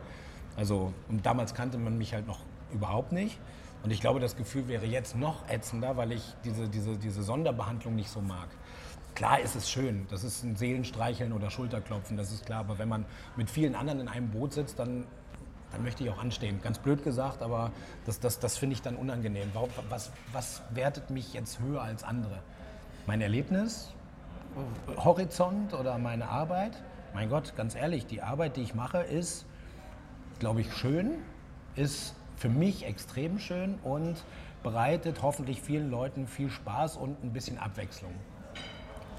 Also, und damals kannte man mich halt noch überhaupt nicht. Und ich glaube, das Gefühl wäre jetzt noch ätzender, weil ich diese, diese, diese Sonderbehandlung nicht so mag. Klar ist es schön, das ist ein Seelenstreicheln oder Schulterklopfen, das ist klar. Aber wenn man mit vielen anderen in einem Boot sitzt, dann, dann möchte ich auch anstehen. Ganz blöd gesagt, aber das, das, das finde ich dann unangenehm. Warum, was, was wertet mich jetzt höher als andere? Mein Erlebnis, Horizont oder meine Arbeit? Mein Gott, ganz ehrlich, die Arbeit, die ich mache, ist, glaube ich, schön, ist für mich extrem schön und bereitet hoffentlich vielen Leuten viel Spaß und ein bisschen Abwechslung.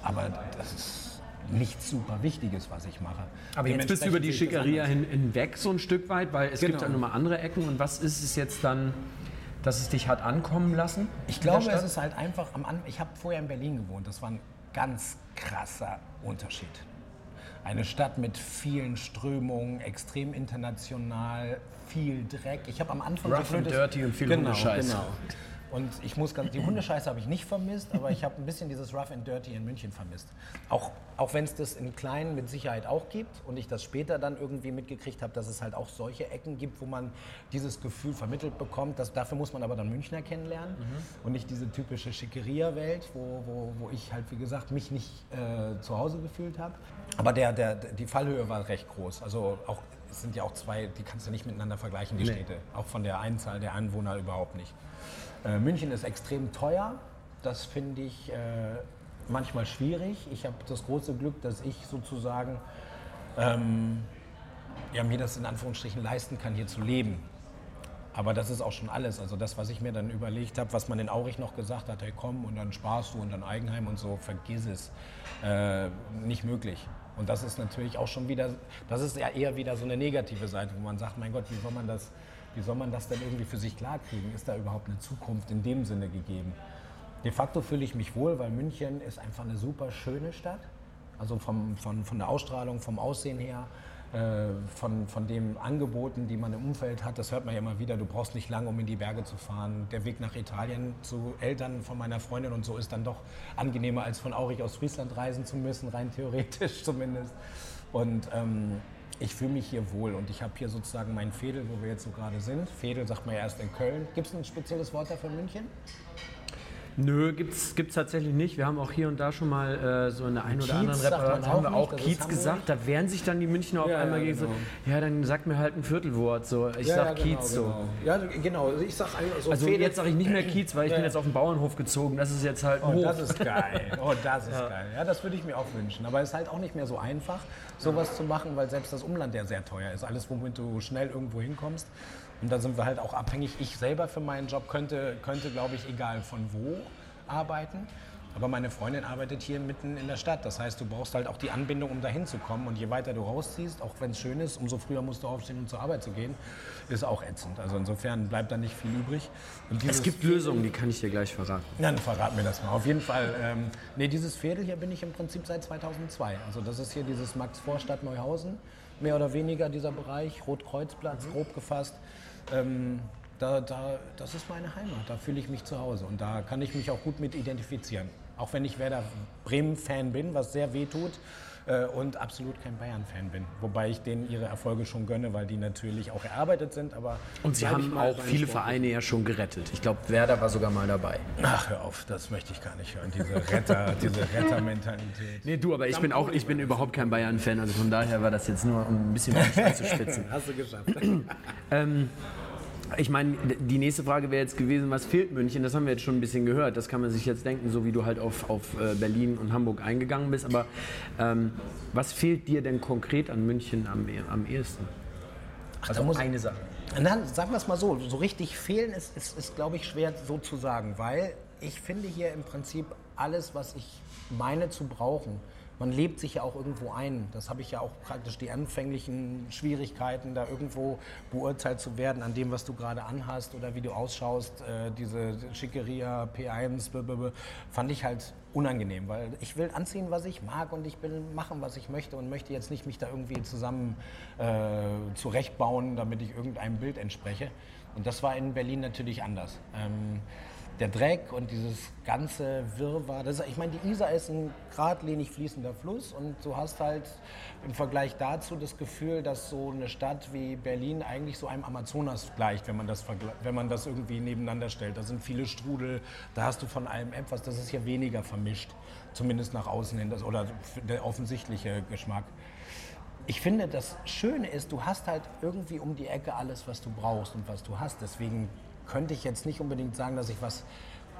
Aber das ist nichts super Wichtiges, was ich mache. Aber jetzt bist du über die Schickeria hin, hinweg so ein Stück weit, weil es gibt Genau. ja nochmal andere Ecken. Und was ist es jetzt dann, dass es dich hat ankommen lassen? Ich glaube, es ist halt einfach am Anfang. Ich habe vorher in Berlin gewohnt. Das war ein ganz krasser Unterschied. Eine Stadt mit vielen Strömungen, extrem international, viel Dreck. Ich habe am Anfang Rough and dirty und viel Hundescheiß. Genau. Und ich muss ganz, die Hundescheiße habe ich nicht vermisst, aber ich habe ein bisschen dieses Rough and Dirty in München vermisst. Auch, auch wenn es das in Kleinen mit Sicherheit auch gibt und ich das später dann irgendwie mitgekriegt habe, dass es halt auch solche Ecken gibt, wo man dieses Gefühl vermittelt bekommt. Dass, dafür muss man aber dann Münchner kennenlernen und nicht diese typische Schickeria-Welt, wo, wo, wo ich halt, wie gesagt, mich nicht äh, zu Hause gefühlt habe. Aber der, der, die Fallhöhe war recht groß. Also auch, es sind ja auch zwei, die kannst du nicht miteinander vergleichen, die Städte. Auch von der Einzahl der Einwohner überhaupt nicht. Äh, München ist extrem teuer. Das finde ich äh, manchmal schwierig. Ich habe das große Glück, dass ich sozusagen ähm, ja, mir das in Anführungsstrichen leisten kann, hier zu leben. Aber das ist auch schon alles. Also das, was ich mir dann überlegt habe, was man in Aurich noch gesagt hat, hey komm und dann sparst du und dann Eigenheim und so, vergiss es. Äh, nicht möglich. Und das ist natürlich auch schon wieder, das ist ja eher wieder so eine negative Seite, wo man sagt, mein Gott, wie soll man das, wie soll man das denn irgendwie für sich klarkriegen? Ist da überhaupt eine Zukunft in dem Sinne gegeben? De facto fühle ich mich wohl, weil München ist einfach eine super schöne Stadt. Also vom, von, von der Ausstrahlung, vom Aussehen her, äh, von, von den Angeboten, die man im Umfeld hat. Das hört man ja immer wieder. Du brauchst nicht lange, um in die Berge zu fahren. Der Weg nach Italien zu Eltern von meiner Freundin und so ist dann doch angenehmer, als von Aurich aus Friesland reisen zu müssen, rein theoretisch zumindest. Und ähm, ich fühle mich hier wohl und ich habe hier sozusagen mein Fädel, wo wir jetzt so gerade sind. Fädel sagt man ja erst in Köln. Gibt es ein spezielles Wort dafür in München? Nö, gibt's, gibt's tatsächlich nicht. Wir haben auch hier und da schon mal äh, so in der einen oder man Reparation haben wir auch Kiez gesagt. Da wehren sich dann die Münchner auf Ja, einmal ja, gegen genau. so, ja, dann sag mir halt ein Viertelwort. So. Ich sag Kiez so. Genau. Ja, genau. Also ich sag so Also jetzt sage ich nicht mehr Kiez, weil ich Ja. bin jetzt auf den Bauernhof gezogen. Das ist jetzt halt ein Oh, Hof. das ist geil. Oh, das ist geil. Ja, das würde ich mir auch wünschen. Aber es ist halt auch nicht mehr so einfach, sowas zu machen, weil selbst das Umland ja sehr teuer ist. Alles, womit du schnell irgendwo hinkommst. Und da sind wir halt auch abhängig. Ich selber für meinen Job könnte, könnte glaube ich, egal von wo arbeiten. Aber meine Freundin arbeitet hier mitten in der Stadt. Das heißt, du brauchst halt auch die Anbindung, um da hinzukommen. Und je weiter du rausziehst, auch wenn es schön ist, umso früher musst du aufstehen, um zur Arbeit zu gehen. Ist auch ätzend. Also insofern bleibt da nicht viel übrig. Es gibt Lösungen, die kann ich dir gleich verraten. dann verrat mir das mal. Auf jeden Fall. Ähm, nee, dieses Viertel hier bin ich im Prinzip seit 2002. Also das ist hier dieses Max-Vorstadt Neuhausen, mehr oder weniger dieser Bereich, Rotkreuzplatz, grob gefasst. Ähm, da, da, das ist meine Heimat, da fühle ich mich zu Hause und da kann ich mich auch gut mit identifizieren. Auch wenn ich Werder Bremen-Fan bin, was sehr weh tut äh, und absolut kein Bayern-Fan bin. Wobei ich denen ihre Erfolge schon gönne, weil die natürlich auch erarbeitet sind. Aber Und sie haben auch viele Sport. Vereine ja schon gerettet. Ich glaube, Werder war sogar mal dabei. Ach, hör auf, das möchte ich gar nicht hören, diese Retter, diese Rettermentalität. Nee, du, aber ich bin auch, ich bin überhaupt kein Bayern-Fan. Also von daher war das jetzt nur, um ein bisschen auf den Schwanz zu spitzen. Hast du geschafft. Ich meine, die nächste Frage wäre jetzt gewesen, was fehlt München? Das haben wir jetzt schon ein bisschen gehört. Das kann man sich jetzt denken, so wie du halt auf, auf äh, Berlin und Hamburg eingegangen bist. Aber ähm, was fehlt dir denn konkret an München am, eh- am ehesten? Also muss- eine Sache. Na, sagen wir es mal so, so richtig fehlen ist, ist, ist glaube ich, schwer so zu sagen, weil ich finde hier im Prinzip alles, was ich meine zu brauchen. Man lebt sich ja auch irgendwo ein. Das habe ich ja auch praktisch die anfänglichen Schwierigkeiten, da irgendwo beurteilt zu werden an dem, was du gerade anhast oder wie du ausschaust. Äh, diese Schickeria, P1, blablabla, fand ich halt unangenehm, weil ich will anziehen, was ich mag und ich will machen, was ich möchte und möchte jetzt nicht mich da irgendwie zusammen äh, zurechtbauen, damit ich irgendeinem Bild entspreche. Und das war in Berlin natürlich anders. Ähm, der Dreck und dieses ganze Wirrwarr, das, ich meine, die Isar ist ein geradlinig fließender Fluss und du hast halt im Vergleich dazu das Gefühl, dass so eine Stadt wie Berlin eigentlich so einem Amazonas gleicht, wenn man das, wenn man das irgendwie nebeneinander stellt. Da sind viele Strudel, da hast du von allem etwas, das ist hier weniger vermischt, zumindest nach außen hin, das, oder der offensichtliche Geschmack. Ich finde, das Schöne ist, du hast halt irgendwie um die Ecke alles, was du brauchst und was du hast. Deswegen könnte ich jetzt nicht unbedingt sagen, dass ich was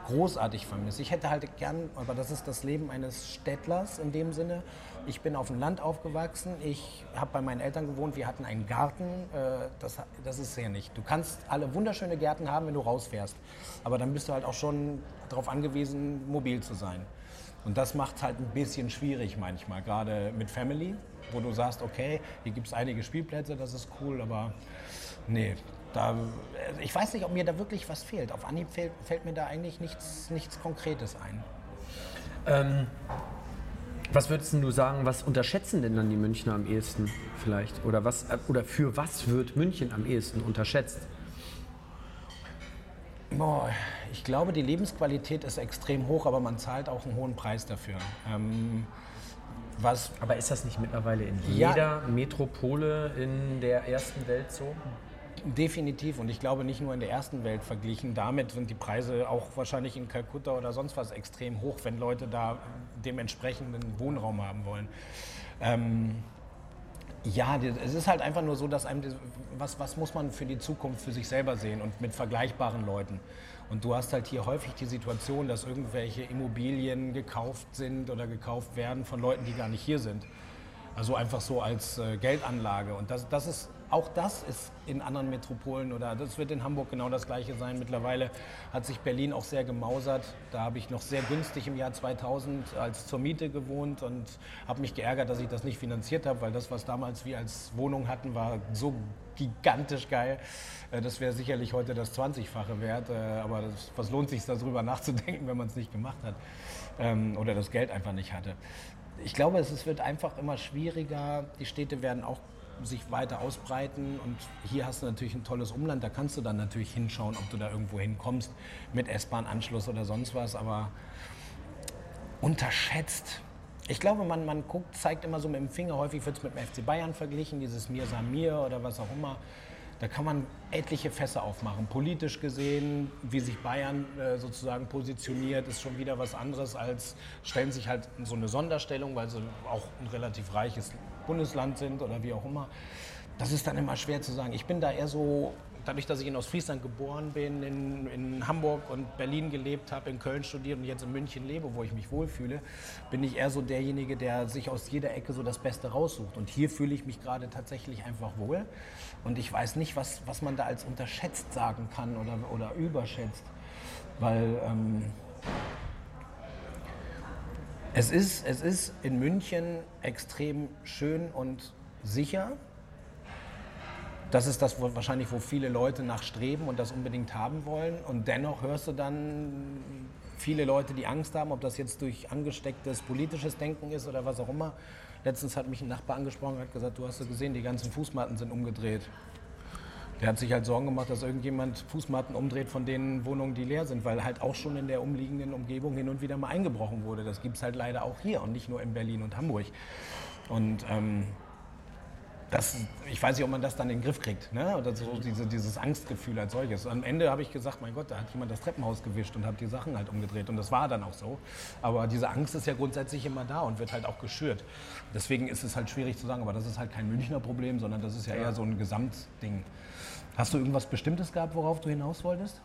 großartig vermisse. Ich hätte halt gern, aber das ist das Leben eines Städtlers in dem Sinne. Ich bin auf dem Land aufgewachsen, ich habe bei meinen Eltern gewohnt, wir hatten einen Garten. Äh, das, das ist sehr nicht. Du kannst alle wunderschöne Gärten haben, wenn du rausfährst. Aber dann bist du halt auch schon darauf angewiesen, mobil zu sein. Und das macht es halt ein bisschen schwierig manchmal, gerade mit Family, wo du sagst, okay, hier gibt es einige Spielplätze, das ist cool, aber nee, da, ich weiß nicht, ob mir da wirklich was fehlt. Auf Anhieb fällt, fällt mir da eigentlich nichts, nichts Konkretes ein. Ähm, was würdest du sagen, was unterschätzen denn dann die Münchner am ehesten vielleicht? Oder, was, äh, oder für was wird München am ehesten unterschätzt? Boah, ich glaube, die Lebensqualität ist extrem hoch, aber man zahlt auch einen hohen Preis dafür. Ähm, was Aber ist das nicht mittlerweile in Ja. jeder Metropole in der ersten Welt so? Definitiv und ich glaube nicht nur in der ersten Welt verglichen. Damit sind die Preise auch wahrscheinlich in Kalkutta oder sonst was extrem hoch, wenn Leute da dementsprechenden Wohnraum haben wollen. Ähm, ja, es ist halt einfach nur so, dass einem, was, was muss man für die Zukunft für sich selber sehen und mit vergleichbaren Leuten. Und du hast halt hier häufig die Situation, dass irgendwelche Immobilien gekauft sind oder gekauft werden von Leuten, die gar nicht hier sind. Also einfach so als äh, Geldanlage. Und das, das ist, auch das ist in anderen Metropolen oder das wird in Hamburg genau das Gleiche sein. Mittlerweile hat sich Berlin auch sehr gemausert. Da habe ich noch sehr günstig im Jahr 2000 als zur Miete gewohnt und habe mich geärgert, dass ich das nicht finanziert habe, weil das, was damals wir als Wohnung hatten, war so gigantisch geil. Äh, Das wäre sicherlich heute das 20-fache wert. äh, Aber das, was lohnt sich darüber nachzudenken, wenn man es nicht gemacht hat ähm, oder das Geld einfach nicht hatte. Ich glaube, es es wird einfach immer schwieriger. Die Städte werden auch sich weiter ausbreiten und hier hast du natürlich ein tolles Umland, da kannst du dann natürlich hinschauen, ob du da irgendwo hinkommst mit S-Bahn-Anschluss oder sonst was, aber unterschätzt. Ich glaube, man, man guckt, zeigt immer so mit dem Finger, häufig wird es mit dem FC Bayern verglichen, dieses Mir Samir oder was auch immer. Da kann man etliche Fässer aufmachen. Politisch gesehen, wie sich Bayern äh, sozusagen positioniert, ist schon wieder was anderes als stellen sich halt so eine Sonderstellung, weil sie auch ein relativ reiches Bundesland sind oder wie auch immer. Das ist dann immer schwer zu sagen. Ich bin da eher so, dadurch, dass ich in Ostfriesland geboren bin, in, in Hamburg und Berlin gelebt habe, in Köln studiert und jetzt in München lebe, wo ich mich wohlfühle, bin ich eher so derjenige, der sich aus jeder Ecke so das Beste raussucht. Und hier fühle ich mich gerade tatsächlich einfach wohl. Und ich weiß nicht, was, was man da als unterschätzt sagen kann oder, oder überschätzt. Weil ähm, es, ist, es ist in München extrem schön und sicher. Das ist das wo, wahrscheinlich, wo viele Leute nachstreben und das unbedingt haben wollen. Und dennoch hörst du dann viele Leute, die Angst haben, ob das jetzt durch angestecktes politisches Denken ist oder was auch immer. Letztens hat mich ein Nachbar angesprochen und hat gesagt, du hast ja gesehen, die ganzen Fußmatten sind umgedreht. Der hat sich halt Sorgen gemacht, dass irgendjemand Fußmatten umdreht von den Wohnungen, die leer sind, weil halt auch schon in der umliegenden Umgebung hin und wieder mal eingebrochen wurde. Das gibt es halt leider auch hier und nicht nur in Berlin und Hamburg. Und ähm, das, ich weiß nicht, ob man das dann in den Griff kriegt. Ne? Oder so diese, dieses Angstgefühl als solches. Am Ende habe ich gesagt, mein Gott, da hat jemand das Treppenhaus gewischt und hat die Sachen halt umgedreht. Und das war dann auch so. Aber diese Angst ist ja grundsätzlich immer da und wird halt auch geschürt. Deswegen ist es halt schwierig zu sagen, aber das ist halt kein Münchner Problem, sondern das ist ja eher so ein Gesamtding. Hast du irgendwas Bestimmtes gehabt, worauf du hinaus wolltest?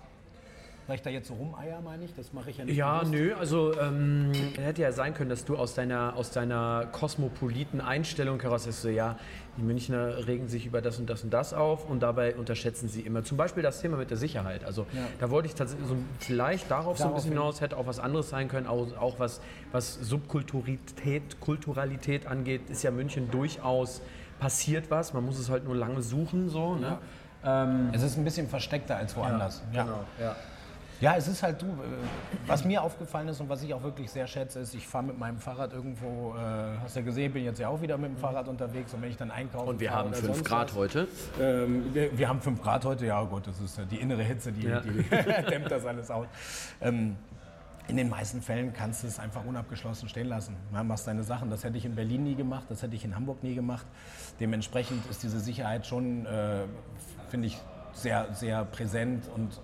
Weil ich da jetzt so rumeier, meine ich, das mache ich ja nicht. Ja, bewusst. nö, also ähm, hätte ja sein können, dass du aus deiner, aus deiner kosmopoliten Einstellung heraus sagst, so, ja, die Münchner regen sich über das und das und das auf und dabei unterschätzen sie immer. Zum Beispiel das Thema mit der Sicherheit. Also Ja. da wollte ich tatsächlich so vielleicht darauf so ein Darauf bisschen hin. hinaus, hätte auch was anderes sein können, auch, auch was, was Subkulturalität, Kulturalität angeht, ist ja München durchaus passiert was. Man muss es halt nur lange suchen, so. Ne? Ähm, Es ist ein bisschen versteckter als woanders. Genau, ja. Ja, es ist halt du. äh, Was mir aufgefallen ist und was ich auch wirklich sehr schätze, ist, ich fahre mit meinem Fahrrad irgendwo, äh, hast du ja gesehen, bin jetzt ja auch wieder mit dem Fahrrad unterwegs und wenn ich dann einkaufe. Und wir haben 5 Grad heute. Ähm, wir, wir haben 5 Grad heute, ja gut, das ist die innere Hitze, die, Ja. die dämmt das alles aus. Ähm, in den meisten Fällen kannst du es einfach unabgeschlossen stehen lassen. Ja, machst deine Sachen. Das hätte ich in Berlin nie gemacht, das hätte ich in Hamburg nie gemacht. Dementsprechend ist diese Sicherheit schon, äh, finde ich, sehr, sehr präsent und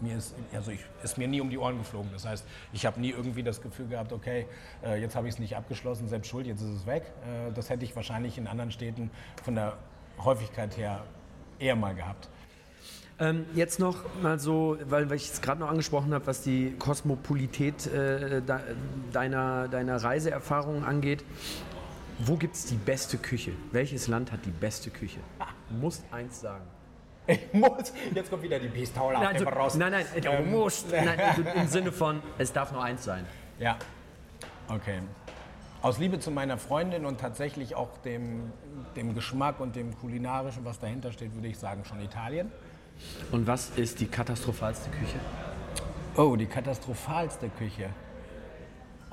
mir ist, also ich, ist mir nie um die Ohren geflogen. Das heißt, ich habe nie irgendwie das Gefühl gehabt, okay, äh, jetzt habe ich es nicht abgeschlossen, selbst schuld, jetzt ist es weg. Äh, das hätte ich wahrscheinlich in anderen Städten von der Häufigkeit her eher mal gehabt. Ähm, jetzt noch mal so, weil, weil ich es gerade noch angesprochen habe, was die Kosmopolität äh, de, deiner, deiner Reiseerfahrungen angeht. Wo gibt es die beste Küche? Welches Land hat die beste Küche? Du musst eins sagen. Ich muss, jetzt kommt wieder die auf Nein, also, Rost. nein, nein, du Ähm, musst. Nein, also Im Sinne von, es darf nur eins sein. Ja, okay. Aus Liebe zu meiner Freundin und tatsächlich auch dem, dem Geschmack und dem kulinarischen, was dahinter steht, würde ich sagen schon Italien. Und was ist die katastrophalste Küche? Oh, die katastrophalste Küche.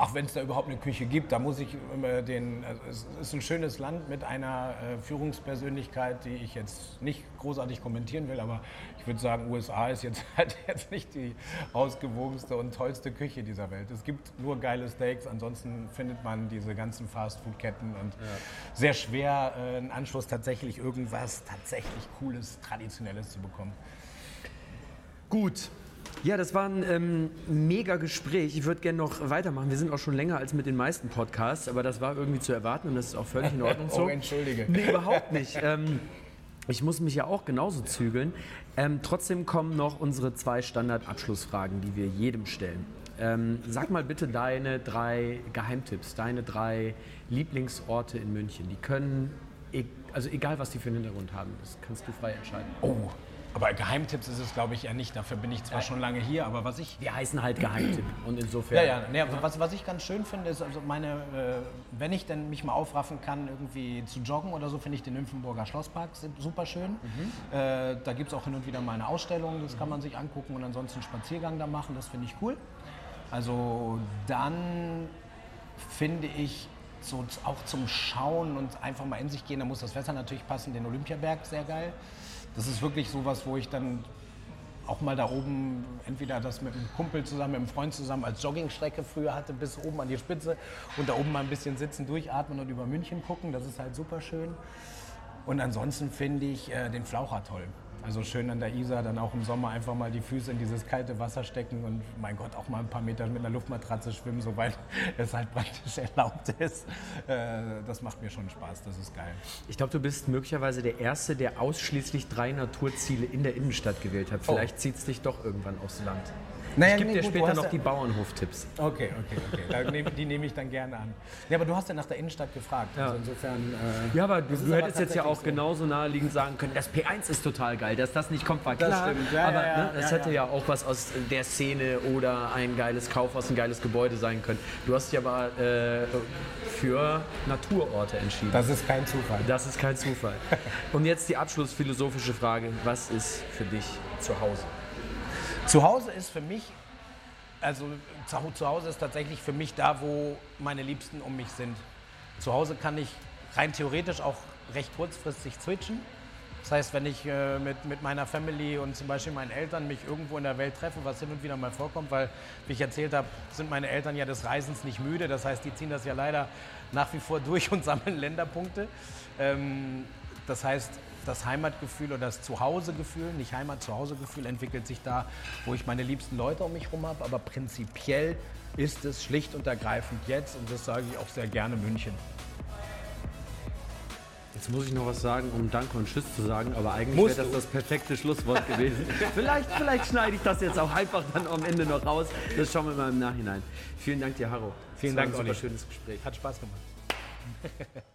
Ach, wenn es da überhaupt eine Küche gibt, da muss ich immer den. Also es ist ein schönes Land mit einer äh, Führungspersönlichkeit, die ich jetzt nicht großartig kommentieren will, aber ich würde sagen, USA ist jetzt halt jetzt nicht die ausgewogenste und tollste Küche dieser Welt. Es gibt nur geile Steaks, ansonsten findet man diese ganzen Fastfood-Ketten und sehr schwer äh, einen Anschluss tatsächlich irgendwas tatsächlich Cooles, Traditionelles zu bekommen. Gut. Ja, das war ein ähm, mega Gespräch. Ich würde gerne noch weitermachen. Wir sind auch schon länger als mit den meisten Podcasts, aber das war irgendwie zu erwarten und das ist auch völlig in Ordnung so. Oh, entschuldige. Nee, überhaupt nicht. Ähm, ich muss mich ja auch genauso zügeln. Ähm, trotzdem kommen noch unsere zwei Standardabschlussfragen, die wir jedem stellen. Ähm, sag mal bitte deine drei Geheimtipps, deine drei Lieblingsorte in München. Die können, e also egal was die für einen Hintergrund haben, das kannst du frei entscheiden. Oh, aber Geheimtipps ist es, glaube ich, eher nicht. Dafür bin ich zwar schon lange hier, aber was ich. Wir heißen halt Geheimtipp und insofern. Ja, ja, nee, was, was ich ganz schön finde, ist, also meine, äh, wenn ich denn mich mal aufraffen kann, irgendwie zu joggen oder so, finde ich den Nymphenburger Schlosspark super schön. Äh, da gibt es auch hin und wieder mal eine Ausstellung, das kann man sich angucken und ansonsten einen Spaziergang da machen, das finde ich cool. Also dann finde ich so auch zum Schauen und einfach mal in sich gehen, da muss das Wetter natürlich passen, den Olympiaberg sehr geil. Das ist wirklich sowas, wo ich dann auch mal da oben entweder das mit einem Kumpel zusammen, mit einem Freund zusammen als Joggingstrecke früher hatte, bis oben an die Spitze und da oben mal ein bisschen sitzen, durchatmen und über München gucken. Das ist halt super schön. Und ansonsten finde ich äh, den Flaucher toll. Also schön an der Isar, dann auch im Sommer einfach mal die Füße in dieses kalte Wasser stecken und mein Gott auch mal ein paar Meter mit einer Luftmatratze schwimmen, soweit es halt praktisch erlaubt ist. Äh, das macht mir schon Spaß, das ist geil. Ich glaube, du bist möglicherweise der Erste, der ausschließlich drei Naturziele in der Innenstadt gewählt hat. Vielleicht zieht es dich doch irgendwann aufs Land. Naja, ich gebe nee, dir gut, später noch ja- die Bauernhof-Tipps. Okay, okay, okay. Nehm, die nehme ich dann gerne an. Ja, aber du hast ja nach der Innenstadt gefragt. Also insofern. Äh, Ja, aber du, du aber hättest jetzt ja auch so. genauso naheliegend sagen können, das P1 ist total geil, dass das nicht kommt, war Das klar. stimmt, ja, aber ja, ja, ne, das ja, hätte ja. auch was aus der Szene oder ein geiles Kaufhaus, ein geiles Gebäude sein können. Du hast dich aber äh, für Naturorte entschieden. das ist kein Zufall. Das ist kein Zufall. Und jetzt die abschlussphilosophische Frage: Was ist für dich zu Hause? Zu Hause ist für mich, also zu Hause ist tatsächlich für mich da, wo meine Liebsten um mich sind. Zu Hause kann ich rein theoretisch auch recht kurzfristig switchen. Das heißt, wenn ich äh, mit, mit meiner Family und zum Beispiel meinen Eltern mich irgendwo in der Welt treffe, was hin und wieder mal vorkommt, weil, wie ich erzählt habe, sind meine Eltern ja des Reisens nicht müde. Das heißt, die ziehen das ja leider nach wie vor durch und sammeln Länderpunkte. Ähm, das heißt, das Heimatgefühl oder das Zuhausegefühl, nicht Heimat-Zuhausegefühl, entwickelt sich da, wo ich meine liebsten Leute um mich herum habe. Aber prinzipiell ist es schlicht und ergreifend jetzt, und das sage ich auch sehr gerne, München. Jetzt muss ich noch was sagen, um Danke und Tschüss zu sagen, aber eigentlich wäre das das perfekte Schlusswort gewesen. vielleicht, vielleicht schneide ich das jetzt auch einfach dann am Ende noch raus. Das schauen wir mal im Nachhinein. Vielen Dank dir, Harro. Vielen Das war Dank, ein super Olli. schönes Gespräch. Hat Spaß gemacht.